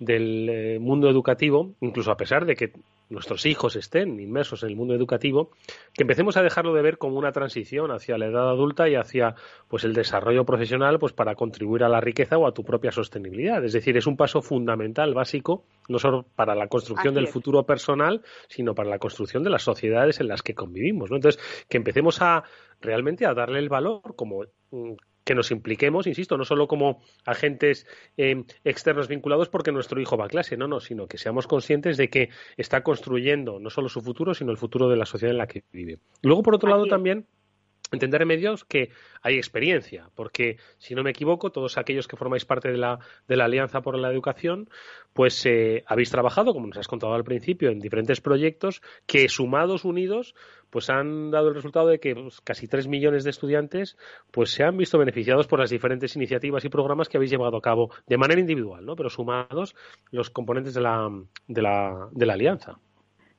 del mundo educativo, incluso a pesar de que nuestros hijos estén inmersos en el mundo educativo, que empecemos a dejarlo de ver como una transición hacia la edad adulta y hacia pues el desarrollo profesional pues para contribuir a la riqueza o a tu propia sostenibilidad. Es decir, es un paso fundamental, básico, no solo para la construcción del futuro personal, sino para la construcción de las sociedades en las que convivimos. Entonces, que empecemos a realmente a darle el valor como mm, que nos impliquemos, insisto, no solo como agentes eh, externos vinculados porque nuestro hijo va a clase, no, no, sino que seamos conscientes de que está construyendo no solo su futuro, sino el futuro de la sociedad en la que vive. Luego, por otro lado, también entender medios que hay experiencia, porque si no me equivoco, todos aquellos que formáis parte de la, de la Alianza por la Educación, pues eh, habéis trabajado, como nos has contado al principio, en diferentes proyectos que sumados, unidos, pues han dado el resultado de que pues, casi tres millones de estudiantes pues se han visto beneficiados por las diferentes iniciativas y programas que habéis llevado a cabo de manera individual, ¿no? Pero sumados los componentes de la, de la, de la alianza.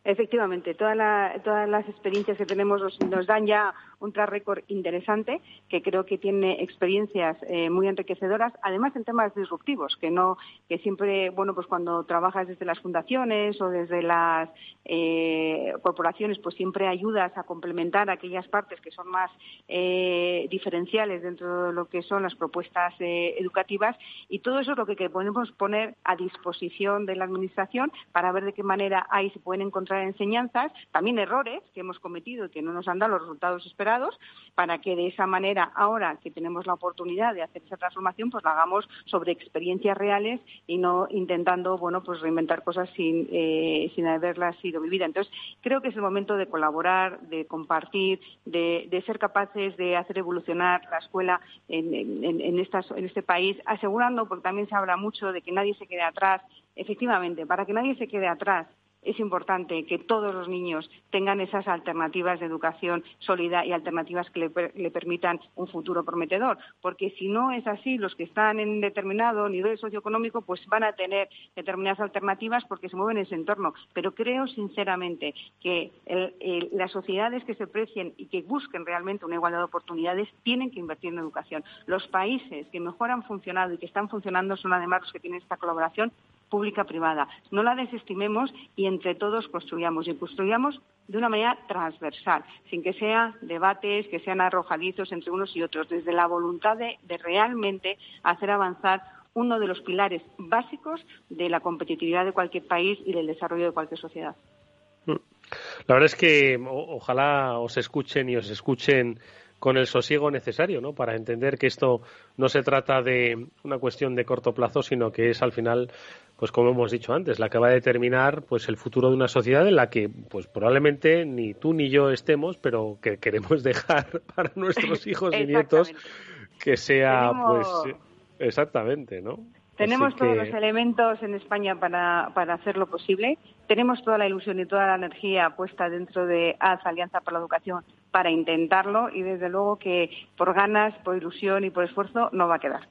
Efectivamente, todas las experiencias que tenemos nos, dan ya un track record interesante que creo que tiene experiencias eh, muy enriquecedoras, además en temas disruptivos, que no que siempre, bueno, pues cuando trabajas desde las fundaciones o desde las eh, corporaciones, pues siempre ayudas a complementar aquellas partes que son más eh, diferenciales dentro de lo que son las propuestas educativas y todo eso es lo que podemos poner a disposición de la Administración para ver de qué manera ahí se pueden encontrar enseñanzas, también errores que hemos cometido y que no nos han dado los resultados esperados, para que de esa manera, ahora que tenemos la oportunidad de hacer esa transformación, pues la hagamos sobre experiencias reales y no intentando, bueno, pues reinventar cosas sin, eh, sin haberlas sido vividas. Entonces, creo que es el momento de colaborar, de compartir, de, ser capaces de hacer evolucionar la escuela en, en este país, asegurando, porque también se habla mucho de que nadie se quede atrás, efectivamente, para que nadie se quede atrás es importante que todos los niños tengan esas alternativas de educación sólida y alternativas que le, permitan un futuro prometedor, porque si no es así, los que están en determinado nivel socioeconómico pues van a tener determinadas alternativas porque se mueven en ese entorno. Pero creo sinceramente que las sociedades que se precien y que busquen realmente una igualdad de oportunidades tienen que invertir en educación. Los países que mejor han funcionado y que están funcionando son además los que tienen esta colaboración pública-privada. No la desestimemos y entre todos construyamos y construyamos de una manera transversal, sin que sean debates que sean arrojadizos entre unos y otros, desde la voluntad de, realmente hacer avanzar uno de los pilares básicos de la competitividad de cualquier país y del desarrollo de cualquier sociedad. Mm. La verdad es que ojalá os escuchen y os escuchen con el sosiego necesario, ¿no? Para entender que esto no se trata de una cuestión de corto plazo, sino que es al final, pues como hemos dicho antes, la que va a determinar pues el futuro de una sociedad en la que pues probablemente ni tú ni yo estemos, pero que queremos dejar para nuestros hijos y nietos que sea pues exactamente, ¿no? Tenemos todos los elementos en España para, para hacerlo posible. Tenemos toda la ilusión y toda la energía puesta dentro de AZ, Alianza por la Educación, para intentarlo y desde luego que por ganas, por ilusión y por esfuerzo no va a quedar.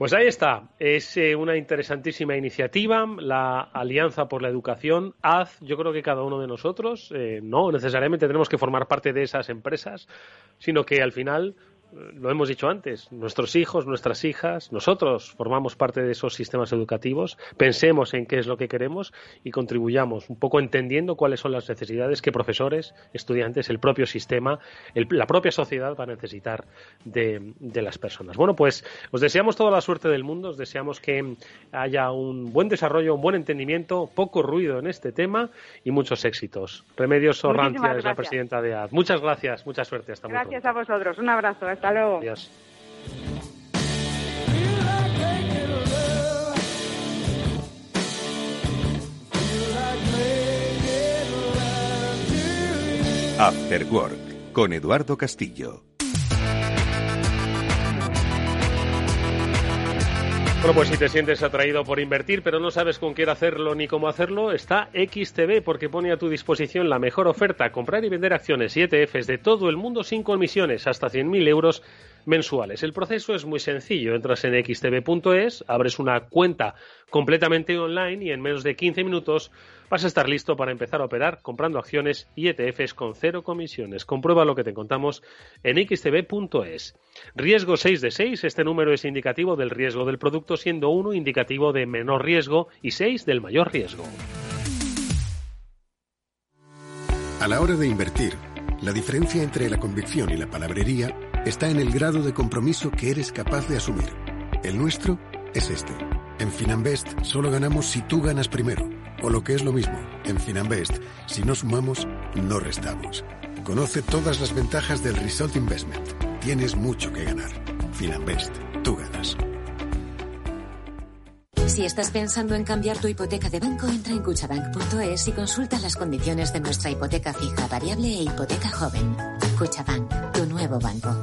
Pues ahí está, es eh, una interesantísima iniciativa, la Alianza por la Educación, AZ, yo creo que cada uno de nosotros, eh, no necesariamente tenemos que formar parte de esas empresas, sino que al final lo hemos dicho antes, nuestros hijos, nuestras hijas, nosotros formamos parte de esos sistemas educativos, pensemos en qué es lo que queremos y contribuyamos un poco entendiendo cuáles son las necesidades que profesores, estudiantes, el propio sistema, la propia sociedad va a necesitar de, de, las personas. Bueno, pues os deseamos toda la suerte del mundo, os deseamos que haya un buen desarrollo, un buen entendimiento, poco ruido en este tema y muchos éxitos. Remedios Orrantia es la presidenta de AD. Muchas gracias, mucha suerte. Hasta Gracias a vosotros. Un abrazo. Hasta luego. Adiós. After Work con Eduardo Castillo. Bueno, pues si te sientes atraído por invertir, pero no sabes con quién hacerlo ni cómo hacerlo, está XTB porque pone a tu disposición la mejor oferta, comprar y vender acciones y ETFs de todo el mundo sin comisiones, hasta 100.000 euros mensuales. El proceso es muy sencillo. Entras en xtb.es, abres una cuenta completamente online y en menos de 15 minutos vas a estar listo para empezar a operar comprando acciones y ETFs con cero comisiones. Comprueba lo que te contamos en xtb.es. Riesgo 6 de 6. Este número es indicativo del riesgo del producto, siendo 1 indicativo de menor riesgo y 6 del mayor riesgo. A la hora de invertir, la diferencia entre la convicción y la palabrería está en el grado de compromiso que eres capaz de asumir. El nuestro es este. En Finanbest solo ganamos si tú ganas primero. O lo que es lo mismo, en Finanbest, si no sumamos, no restamos. Conoce todas las ventajas del Result Investment. Tienes mucho que ganar. Finanbest, tú ganas. Si estás pensando en cambiar tu hipoteca de banco, entra en cuchabank.es y consulta las condiciones de nuestra hipoteca fija, variable e hipoteca joven. Cuchabank, tu nuevo banco.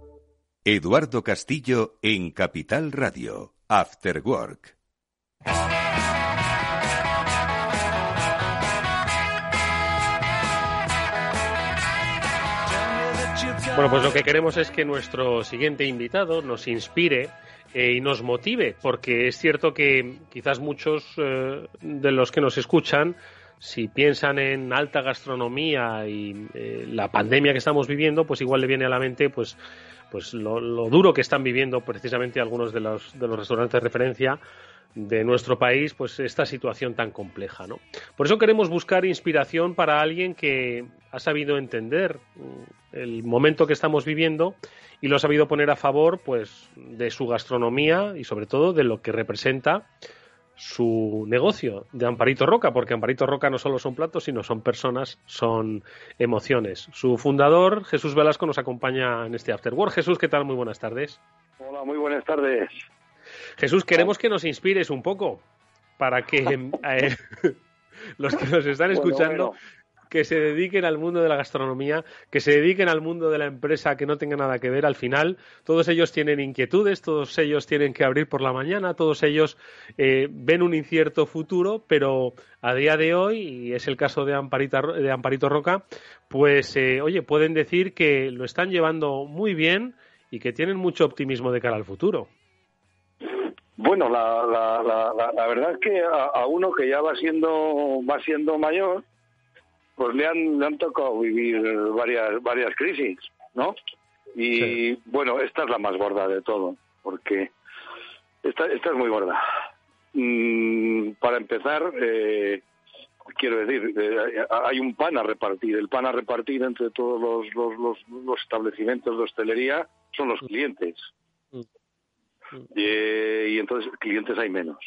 Eduardo Castillo en Capital Radio, After Work. Bueno, pues lo que queremos es que nuestro siguiente invitado nos inspire eh, y nos motive, porque es cierto que quizás muchos eh, de los que nos escuchan, si piensan en alta gastronomía y eh, la pandemia que estamos viviendo, pues igual le viene a la mente pues pues lo, duro que están viviendo precisamente algunos de los, de los restaurantes de referencia de nuestro país, pues esta situación tan compleja, ¿no? Por eso queremos buscar inspiración para alguien que ha sabido entender mm, el momento que estamos viviendo y lo ha sabido poner a favor, pues, de su gastronomía y sobre todo de lo que representa su negocio de Amparito Roca, porque Amparito Roca no solo son platos, sino son personas, son emociones. Su fundador, Jesús Velasco, nos acompaña en este After Work. Jesús, ¿qué tal? Muy buenas tardes. Hola, muy buenas tardes. Jesús, queremos que nos inspires un poco para que eh, los que nos están escuchando que se dediquen al mundo de la gastronomía, que se dediquen al mundo de la empresa que no tenga nada que ver. Al final, todos ellos tienen inquietudes, todos ellos tienen que abrir por la mañana, todos ellos eh, ven un incierto futuro, pero a día de hoy, y es el caso de, de Amparito Roca, pues, eh, oye, pueden decir que lo están llevando muy bien y que tienen mucho optimismo de cara al futuro. Bueno, la, la, verdad es que a, a, uno que ya va siendo va siendo mayor, pues le han, le han tocado vivir varias, varias crisis, ¿no? Y bueno, esta es la más gorda de todo, porque esta, esta es muy gorda. Mm, para empezar, eh, quiero decir, eh, hay un pan a repartir. El pan a repartir entre todos los, los, los, establecimientos de hostelería son los clientes. y entonces clientes hay menos.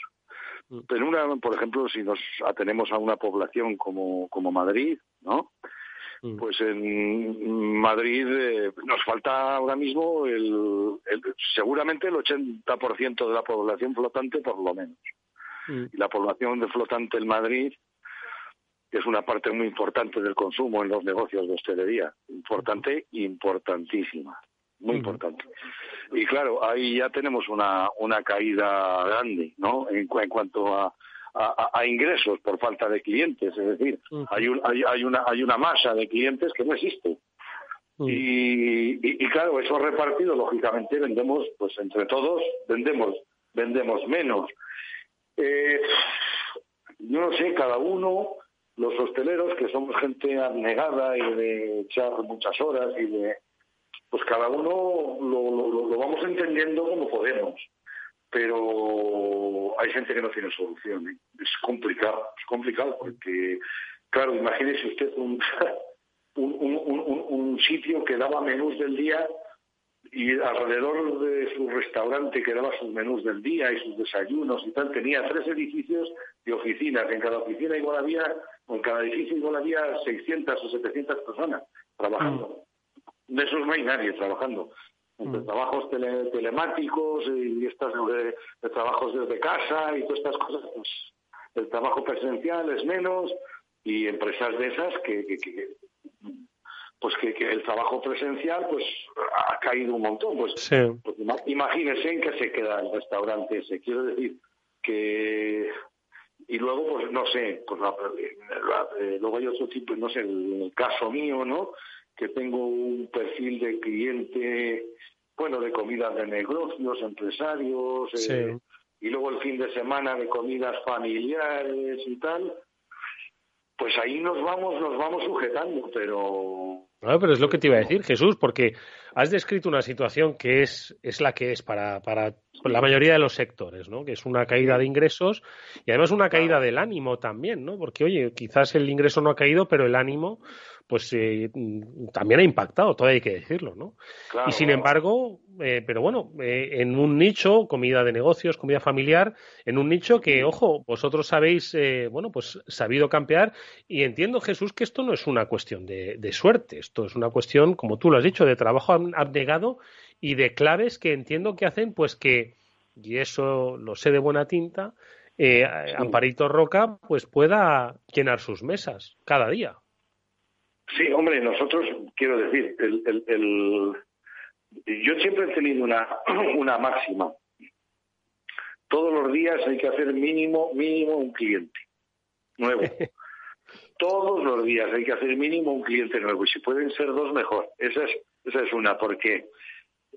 Pero una, por ejemplo, si nos atenemos a una población como, como Madrid, ¿no? Pues en Madrid eh, nos falta ahora mismo el, seguramente el 80% de la población flotante por lo menos. Y la población de flotante en Madrid es una parte muy importante del consumo en los negocios de hostelería. Importante, importantísima. Muy importante. Y claro, ahí ya tenemos una, una caída grande, ¿no? En, en cuanto a, a, ingresos por falta de clientes, es decir, hay, un, hay, hay, una, hay una masa de clientes que no existe. Y, y, claro, eso repartido, lógicamente, vendemos, pues entre todos, vendemos, vendemos menos. Eh, no sé, cada uno, los hosteleros, que somos gente abnegada y de echar muchas horas y de, pues cada uno lo, vamos entendiendo como podemos pero hay gente que no tiene solución. ¿eh? Es complicado, es complicado porque, claro, imagínese usted un, un, un, sitio que daba menús del día y alrededor de su restaurante que daba sus menús del día y sus desayunos y tal, tenía tres edificios de oficinas. En cada oficina igual había, en cada edificio igual había 600 o 700 personas trabajando. De esos no hay nadie trabajando entre mm. trabajos telemáticos y estos de, trabajos desde casa y todas estas cosas, pues el trabajo presencial es menos y empresas de esas que, que, pues que, el trabajo presencial pues ha caído un montón. Pues, pues imagínense en qué se queda el restaurante ese. Quiero decir que y luego pues no sé pues eh, luego hay otro tipo no sé el caso mío no que tengo un perfil de cliente, bueno, de comidas de negocios, empresarios, eh, y luego el fin de semana de comidas familiares y tal, pues ahí nos vamos, nos vamos sujetando, pero... No, pero es lo que te iba a decir, Jesús, porque has descrito una situación que es, es la que es para, para la mayoría de los sectores, ¿no? Que es una caída de ingresos y además una caída del ánimo también, ¿no? Porque, oye, quizás el ingreso no ha caído, pero el ánimo pues eh, también ha impactado, todo hay que decirlo, ¿no? y sin embargo, eh, pero bueno, eh, en un nicho, comida de negocios, comida familiar, en un nicho que, ojo, vosotros habéis, bueno, pues sabido campear y entiendo, Jesús, que esto no es una cuestión de, suerte, esto es una cuestión, como tú lo has dicho, de trabajo abnegado y de claves que entiendo que hacen, pues que, y eso lo sé de buena tinta, Amparito Roca, pues pueda llenar sus mesas cada día. Sí, hombre, nosotros, quiero decir, el, el, el, yo siempre he tenido una, una máxima. Todos los días hay que hacer mínimo, mínimo un cliente nuevo. Todos los días hay que hacer mínimo un cliente nuevo. Y si pueden ser dos, mejor. Esa es, esa es una, porque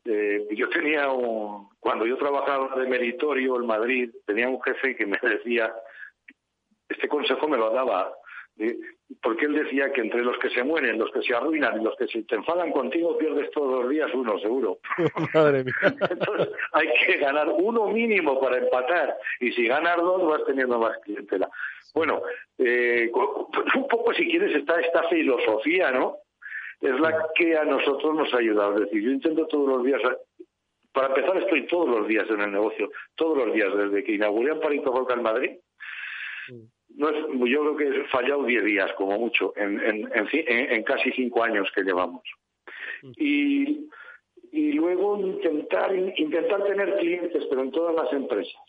eh, yo tenía un, cuando yo trabajaba de meritorio en Madrid, tenía un jefe que me decía, este consejo me lo daba porque él decía que entre los que se mueren, los que se arruinan y los que se te enfadan contigo, pierdes todos los días uno, seguro. Madre mía. Entonces hay que ganar uno mínimo para empatar y si ganas dos vas teniendo más clientela. Bueno, eh, un poco si quieres está esta filosofía, ¿no? Es la que a nosotros nos ha ayudado. Es decir, yo intento todos los días para empezar, estoy todos los días en el negocio, todos los días, desde que inauguré Amparito Volca en Madrid, mm no es, yo creo que he fallado 10 días como mucho en, en, en, casi 5 años que llevamos. Y, y luego intentar, intentar tener clientes, pero en todas las empresas.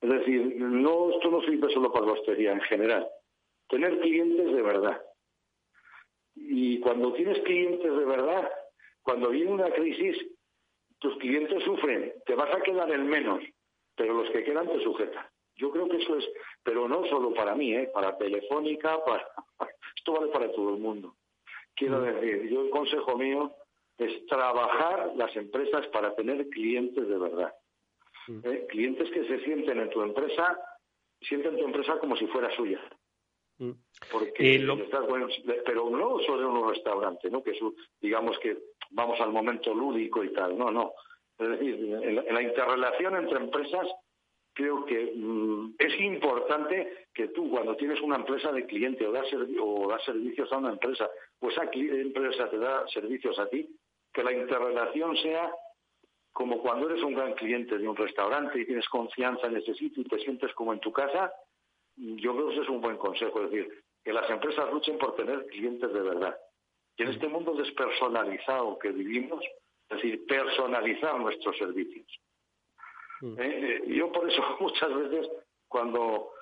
Es decir, no, esto no sirve solo para la hostería en general. Tener clientes de verdad. Y cuando tienes clientes de verdad, cuando viene una crisis, tus clientes sufren, te vas a quedar en menos, pero los que quedan te sujetan. Yo creo que eso es, pero no solo para mí, ¿eh? para Telefónica, para... esto vale para todo el mundo. Quiero mm. decir, yo el consejo mío es trabajar las empresas para tener clientes de verdad. Mm. ¿Eh? Clientes que se sienten en tu empresa, sienten tu empresa como si fuera suya. Mm. Porque pero no solo en un restaurante, ¿no? Que digamos que vamos al momento lúdico y tal. No, no. Es decir, en la, interrelación entre empresas creo que mm, es importante que tú cuando tienes una empresa de cliente o das, servicios a una empresa o esa empresa te da servicios a ti, que la interrelación sea como cuando eres un gran cliente de un restaurante y tienes confianza en ese sitio y te sientes como en tu casa, yo creo que ese es un buen consejo, es decir, que las empresas luchen por tener clientes de verdad. Y en este mundo despersonalizado que vivimos, es decir, personalizar nuestros servicios. Mm. Eh, eh, yo por eso muchas veces cuando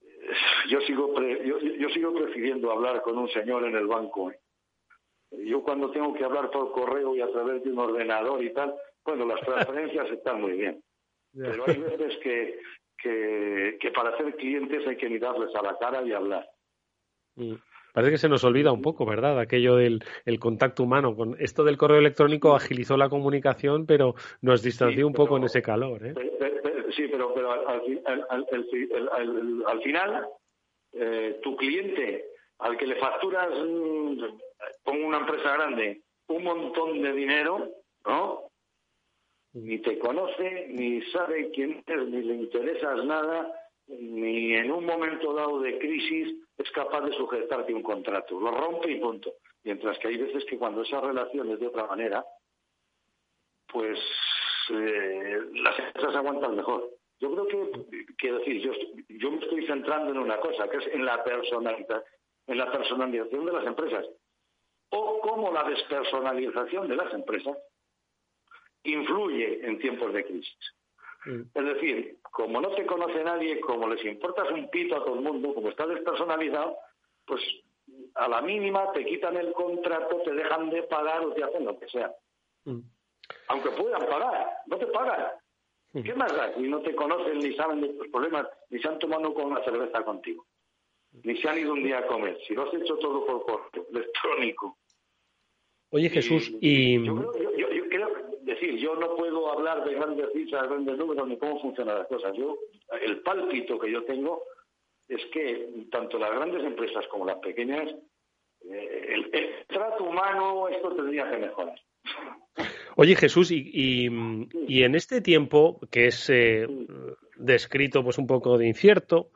eh, yo sigo yo, sigo prefiriendo hablar con un señor en el banco. Yo cuando tengo que hablar por correo y a través de un ordenador y tal, bueno, las transferencias están muy bien. Pero hay veces que, que, para hacer clientes hay que mirarles a la cara y hablar. Mm. Parece que se nos olvida un poco, ¿verdad? Aquello del el contacto humano. Con esto del correo electrónico agilizó la comunicación, pero nos distanció un poco en ese calor. ¿eh? sí, pero, pero al, final, eh, tu cliente, al que le facturas, con una empresa grande, un montón de dinero, ¿no? Ni te conoce, ni sabe quién es, ni le interesas nada, ni en un momento dado de crisis es capaz de sujetarte un contrato. Lo rompe y punto. Mientras que hay veces que cuando esa relación es de otra manera, pues eh, las empresas aguantan mejor. Yo creo que, quiero decir, yo, yo me estoy centrando en una cosa, que es en la en la personalización de las empresas. O cómo la despersonalización de las empresas influye en tiempos de crisis. Mm. Es decir, como no te conoce nadie, como les importas un pito a todo el mundo, como está despersonalizado, pues a la mínima te quitan el contrato, te dejan de pagar o te hacen lo que sea. Mm. Aunque puedan pagar, no te pagan. Mm. ¿Qué más da? Ni no te conocen, ni saben de tus problemas, ni se han tomado con una cerveza contigo, ni se han ido un día a comer. Si lo has hecho todo por correo electrónico. Oye Jesús, y... Yo, decir, yo no puedo hablar de grandes cifras, grandes números, ni cómo funcionan las cosas. Yo, el pálpito que yo tengo es que tanto las grandes empresas como las pequeñas, eh, el, trato humano, esto tendría que mejorar. Oye Jesús, y, y, en este tiempo que es eh, descrito pues un poco de incierto,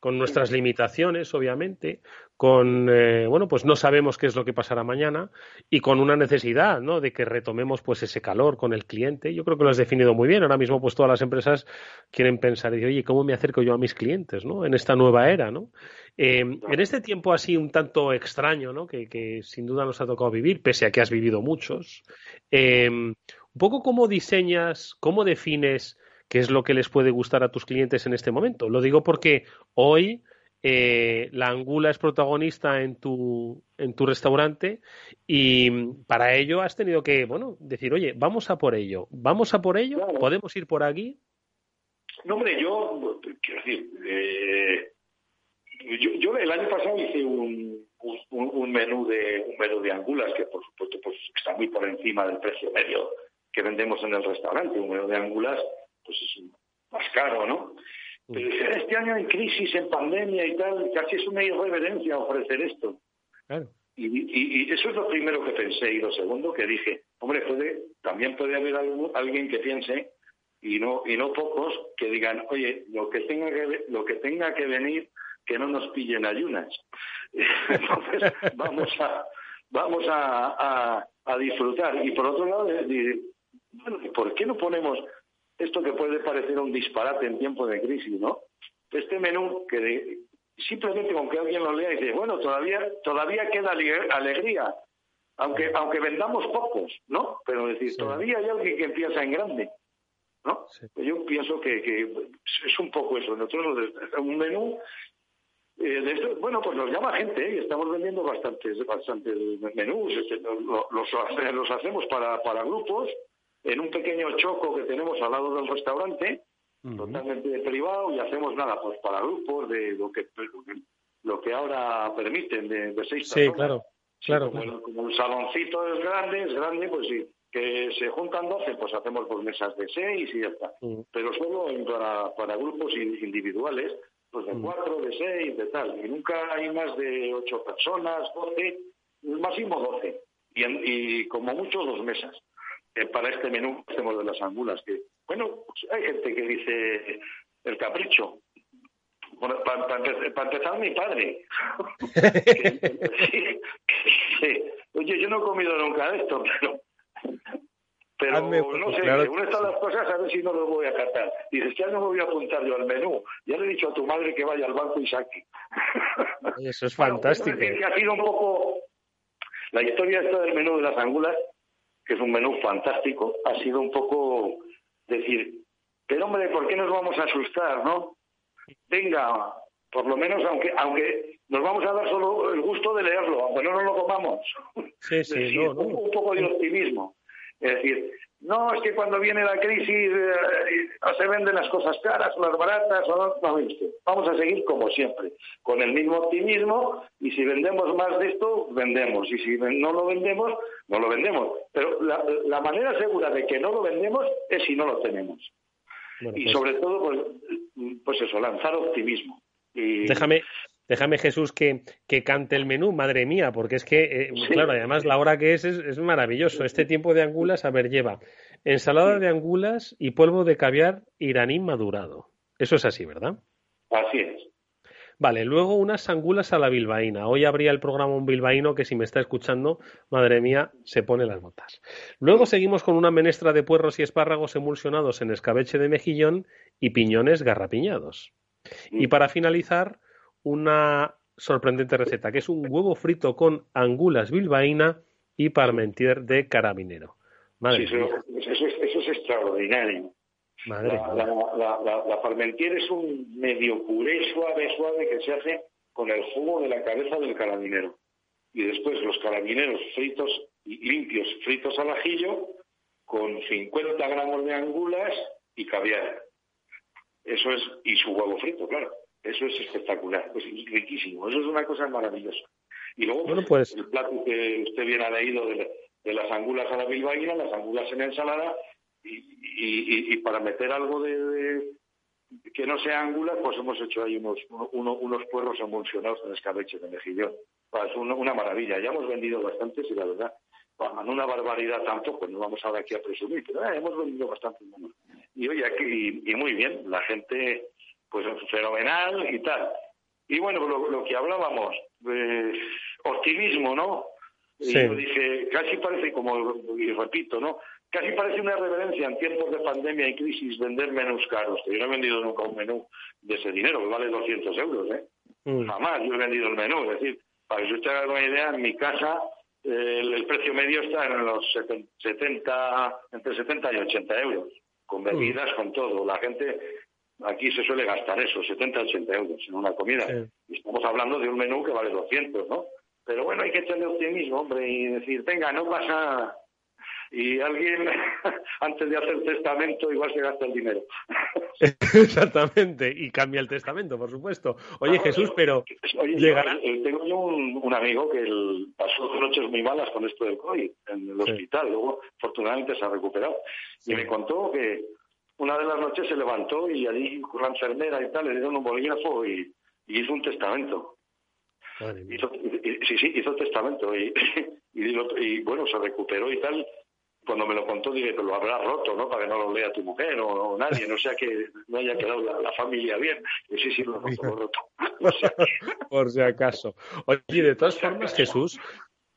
con nuestras limitaciones, obviamente, con, eh, bueno, pues no sabemos qué es lo que pasará mañana y con una necesidad, ¿no? De que retomemos, pues, ese calor con el cliente. Yo creo que lo has definido muy bien. Ahora mismo, pues, todas las empresas quieren pensar, y oye, ¿cómo me acerco yo a mis clientes, ¿no? En esta nueva era, ¿no? Eh, en este tiempo así un tanto extraño, ¿no? Que, sin duda nos ha tocado vivir, pese a que has vivido muchos. Eh, un poco cómo diseñas, cómo defines qué es lo que les puede gustar a tus clientes en este momento. Lo digo porque hoy eh, la angula es protagonista en tu, en tu restaurante y para ello has tenido que, bueno, decir, oye, vamos a por ello, vamos a por ello, podemos ir por aquí. No, hombre, yo, quiero decir, eh, yo, el año pasado hice un, un, menú de un menú de angulas que por supuesto pues está muy por encima del precio medio que vendemos en el restaurante. Un menú de angulas pues es más caro, ¿no? Pero este año en crisis, en pandemia y tal, casi es una irreverencia ofrecer esto. Y, eso es lo primero que pensé. Y lo segundo que dije, hombre, puede, también puede haber alguien que piense, y no, y no pocos, que digan, oye, lo que tenga que, lo que, tenga que venir, que no nos pillen ayunas. Entonces, vamos a, vamos a, a, disfrutar. Y por otro lado, bueno, ¿por qué no ponemos esto que puede parecer un disparate en tiempo de crisis, ¿no? Este menú que simplemente con que alguien lo lea y dice, bueno, todavía todavía queda alegría, aunque aunque vendamos pocos, ¿no? Pero decir, todavía hay alguien que empieza en grande, ¿no? Yo pienso que, es un poco eso. Nosotros un menú eh, de esto, bueno, pues nos llama gente ¿eh? y estamos vendiendo bastantes bastantes menús. Este, los, los, hacemos para, para grupos en un pequeño choco que tenemos al lado del restaurante, totalmente privado, y hacemos nada, pues para grupos de lo que lo que ahora permiten, de, seis sí, Sí, claro, claro. Como, El, saloncito es grande, es grande, pues sí, que se juntan doce, pues hacemos por mesas de seis y ya está. Pero solo para, para grupos individuales, pues de cuatro, de seis, de tal. Y nunca hay más de ocho personas, doce, máximo doce. y, como mucho dos mesas eh, para este menú que hacemos de las angulas. Que, bueno, pues hay gente que dice el capricho. Bueno, para, empezar, mi padre. Oye, yo no he comido nunca esto, pero pero no sé, según están las cosas, a ver si no lo voy a catar. Dices, ya no me voy a apuntar yo al menú. Ya le he dicho a tu madre que vaya al banco y saque. Eso es fantástico. que ha sido un poco la historia esta del menú de las angulas, que es un menú fantástico, ha sido un poco decir, pero hombre, ¿por qué nos vamos a asustar, no? Venga, por lo menos, aunque aunque nos vamos a dar solo el gusto de leerlo, aunque no nos lo comamos. Sí, sí, no, un poco de optimismo. Es decir, no, es que cuando viene la crisis eh, se venden las cosas caras o las baratas, o no, no, vamos a seguir como siempre, con el mismo optimismo y si vendemos más de esto, vendemos y si no lo vendemos, no lo vendemos. Pero la, manera segura de que no lo vendemos es si no lo tenemos. y pues sobre todo, pues, pues eso, lanzar optimismo. Y... Déjame, déjame Jesús que, que, cante el menú, madre mía, porque es que, eh, claro, además la hora que es, es, maravilloso. Este tiempo de angulas, a ver, lleva ensalada de angulas y polvo de caviar iraní madurado. Eso es así, ¿verdad? Así es. Vale, luego unas angulas a la bilbaína. Hoy habría el programa un bilbaíno que si me está escuchando, madre mía, se pone las botas. Luego seguimos con una menestra de puerros y espárragos emulsionados en escabeche de mejillón y piñones garrapiñados. Y para finalizar, una sorprendente receta, que es un huevo frito con angulas bilbaína y parmentier de carabinero. Madre sí, eso, es, extraordinario. Madre la, la, la, parmentier es un medio puré suave, suave que se hace con el jugo de la cabeza del carabinero. Y después los carabineros fritos, limpios, fritos al ajillo, con 50 gramos de angulas y caviar. Eso es, y su huevo frito, claro. Eso es espectacular, es riquísimo, eso es una cosa maravillosa. Y luego, bueno, pues... el plato que usted bien ha leído de, las angulas a la bilbaína, las angulas en ensalada, y, y, para meter algo de, que no sea angulas, pues hemos hecho ahí unos, unos puerros emulsionados en escabeche de mejillón. Es una, maravilla, ya hemos vendido bastantes y la verdad, no una barbaridad tampoco, no vamos ahora aquí a presumir, pero eh, hemos vendido bastantes. Y oye, aquí, y muy bien, la gente pues fenomenal y tal. Y bueno, lo, que hablábamos, de optimismo, ¿no? Y yo dije, casi parece, como y repito, ¿no? Casi parece una reverencia en tiempos de pandemia y crisis vender menús caros. Yo no he vendido nunca un menú de ese dinero, que vale 200 euros, ¿eh? Mm. Jamás yo he vendido el menú. Es decir, para que usted haga una idea, en mi casa el, precio medio está en los 70, entre 70 y 80 euros, con mm. bebidas, con todo. La gente Aquí se suele gastar eso, 70, 80 euros en una comida. estamos hablando de un menú que vale 200, ¿no? Pero bueno, hay que echarle optimismo, hombre, y decir, venga, no pasa y alguien antes de hacer testamento igual se gasta el dinero. Exactamente, y cambia el testamento, por supuesto. Oye Jesús, pero llegará... Eh, tengo yo un, amigo que pasó dos noches muy malas con esto del COVID en el hospital, luego afortunadamente se ha recuperado y me contó que una de las noches se levantó y allí con la enfermera y tal le dieron un bolígrafo y, hizo un testamento. Hizo, sí, sí, hizo testamento y, y, bueno, se recuperó y tal. Cuando me lo contó dije, que lo habrá roto, ¿no? Para que no lo lea tu mujer o, nadie, no sea que no haya quedado la, familia bien. Y sí, sí, lo, lo roto. Por si acaso. Oye, de todas formas, Jesús,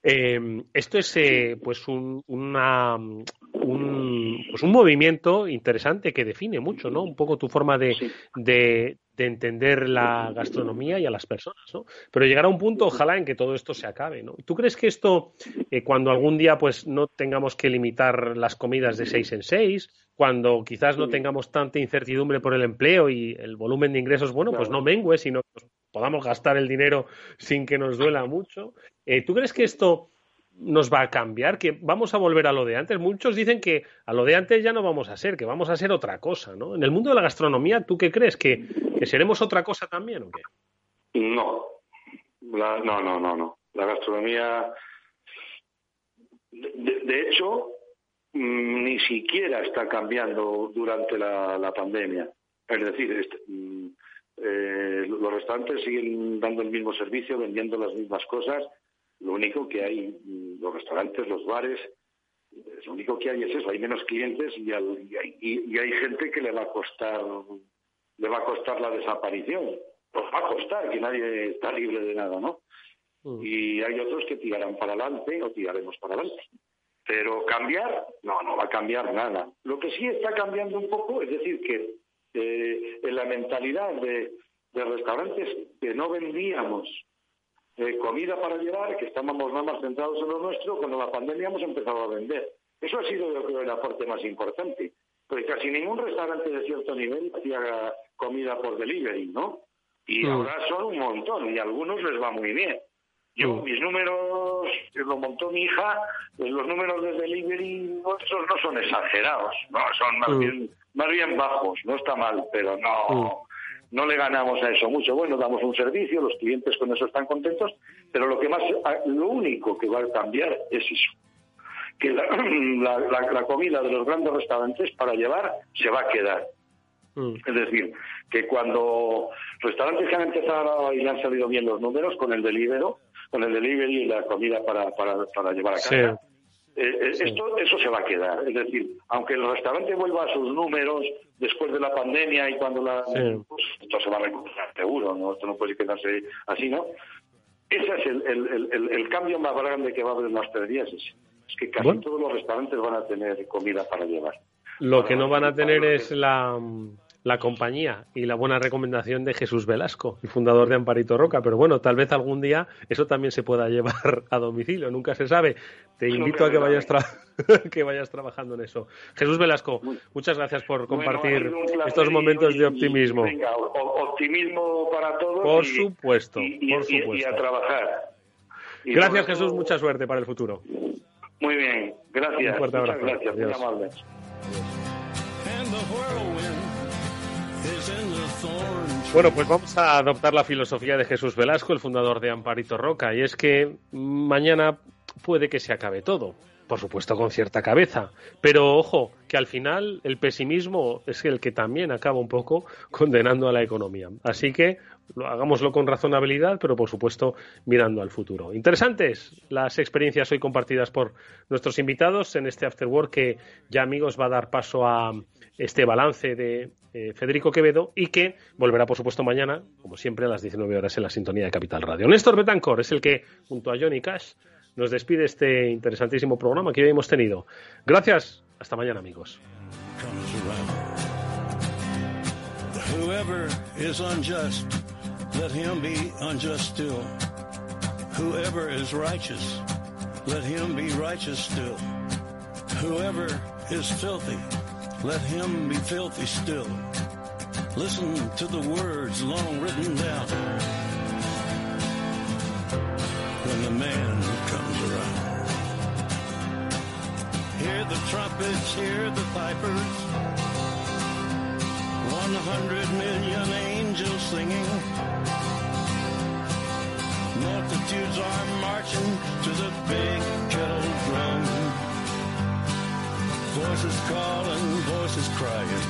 eh, esto es eh, pues un, una, un, pues un movimiento interesante que define mucho, ¿no? Un poco tu forma de, de, entender la gastronomía y a las personas, ¿no? Pero llegará un punto, ojalá, en que todo esto se acabe, ¿no? ¿Tú crees que esto, eh, cuando algún día pues no tengamos que limitar las comidas de seis en seis, cuando quizás no tengamos tanta incertidumbre por el empleo y el volumen de ingresos, bueno, pues no mengue, sino que podamos gastar el dinero sin que nos duela mucho. Eh, ¿Tú crees que esto nos va a cambiar? ¿Que vamos a volver a lo de antes? Muchos dicen que a lo de antes ya no vamos a ser, que vamos a ser otra cosa, ¿no? En el mundo de la gastronomía, ¿tú qué crees? ¿Que, seremos otra cosa también o qué? No, no, no, no, no. La gastronomía, de, hecho, mm, ni siquiera está cambiando durante la, pandemia. Es decir, este, mm, eh, los restaurantes siguen dando el mismo servicio, vendiendo las mismas cosas. Lo único que hay, mm, los restaurantes, los bares, lo único que hay es eso, hay menos clientes y, hay, gente que le va a costar le va a costar la desaparición. Pues va a costar, que nadie está libre de nada, ¿no? Mm. Y hay otros que tirarán para adelante o tiraremos para adelante. Pero cambiar, no, no va a cambiar nada. Lo que sí está cambiando un poco, es decir, que eh, en la mentalidad de, restaurantes que no vendíamos eh, comida para llevar, que estábamos nada más centrados en lo nuestro, cuando la pandemia hemos empezado a vender. Eso ha sido, yo creo, el aporte más importante. Porque casi ningún restaurante de cierto nivel hacía comida por delivery, ¿no? Y mm. ahora son un montón y a algunos les va muy bien. Yo, mm. mis números, lo montó mi hija, pues los números de delivery nuestros no son exagerados, no, son más, mm. bien, más bien bajos, no está mal, pero no, no le ganamos a eso mucho. Bueno, damos un servicio, los clientes con eso están contentos, pero lo que más, lo único que va a cambiar es eso, que la, la comida de los grandes restaurantes para llevar se va a quedar. Es decir, que cuando restaurantes que han empezado y le han salido bien los números con el delivery, con el delivery y la comida para, para, para llevar a casa. Eh, eh, esto, eso se va a quedar. Es decir, aunque el restaurante vuelva a sus números después de la pandemia y cuando la. Pues, esto se va a recuperar seguro, ¿no? Esto no puede quedarse así, ¿no? Ese es el, el, el, cambio más grande que va a haber en las hostelería. Es, es que casi todos los restaurantes van a tener comida para llevar. Lo que no van a tener es la la compañía y la buena recomendación de Jesús Velasco, el fundador de Amparito Roca. Pero bueno, tal vez algún día eso también se pueda llevar a domicilio, nunca se sabe. Te invito a que vayas, que vayas trabajando en eso. Jesús Velasco, muchas gracias por compartir estos momentos de optimismo. optimismo para todos. Por supuesto, por supuesto. Y a trabajar. gracias Jesús, mucha suerte para el futuro. Muy bien, gracias. Un Muchas gracias, muy amables. Bueno, pues vamos a adoptar la filosofía de Jesús Velasco, el fundador de Amparito Roca, y es que mañana puede que se acabe todo, por supuesto con cierta cabeza, pero ojo, que al final el pesimismo es el que también acaba un poco condenando a la economía. Así que hagámoslo con razonabilidad, pero por supuesto mirando al futuro. Interesantes las experiencias hoy compartidas por nuestros invitados en este After Work que ya amigos va a dar paso a este balance de eh, Federico Quevedo y que volverá, por supuesto, mañana, como siempre, a las 19 horas en la sintonía de Capital Radio. Néstor Betancor es el que, junto a Johnny Cash, nos despide este interesantísimo programa que hoy hemos tenido. Gracias. Hasta mañana, amigos. Whoever is unjust, let him be unjust still. Whoever is righteous, let him be righteous still. Whoever is filthy, let him be filthy still. Listen to the words long written down when the man The trumpets, hear the pipers. One hundred million angels singing. Multitudes are marching to the big kettle drum. Voices calling, voices crying.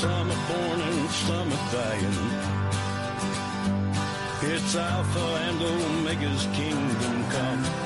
Some are born and some are dying. It's Alpha and Omega's kingdom come.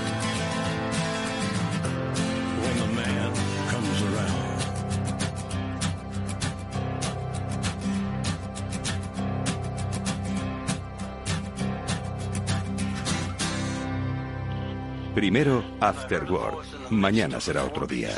Primero, After Work. Mañana será otro día.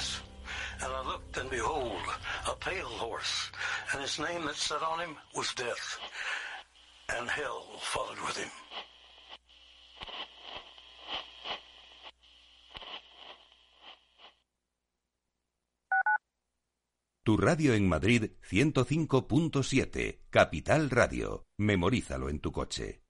Tu radio en Madrid 105.7, Capital Radio. Memorízalo en tu coche.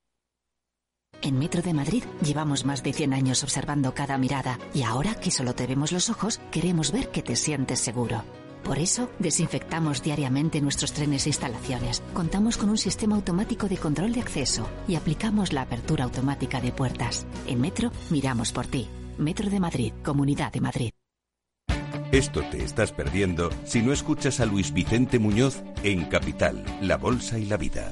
En Metro de Madrid llevamos más de 100 años observando cada mirada y ahora que solo te vemos los ojos, queremos ver que te sientes seguro. Por eso, desinfectamos diariamente nuestros trenes e instalaciones. Contamos con un sistema automático de control de acceso y aplicamos la apertura automática de puertas. En Metro, miramos por ti. Metro de Madrid, Comunidad de Madrid. Esto te estás perdiendo si no escuchas a Luis Vicente Muñoz en Capital, La Bolsa y la Vida.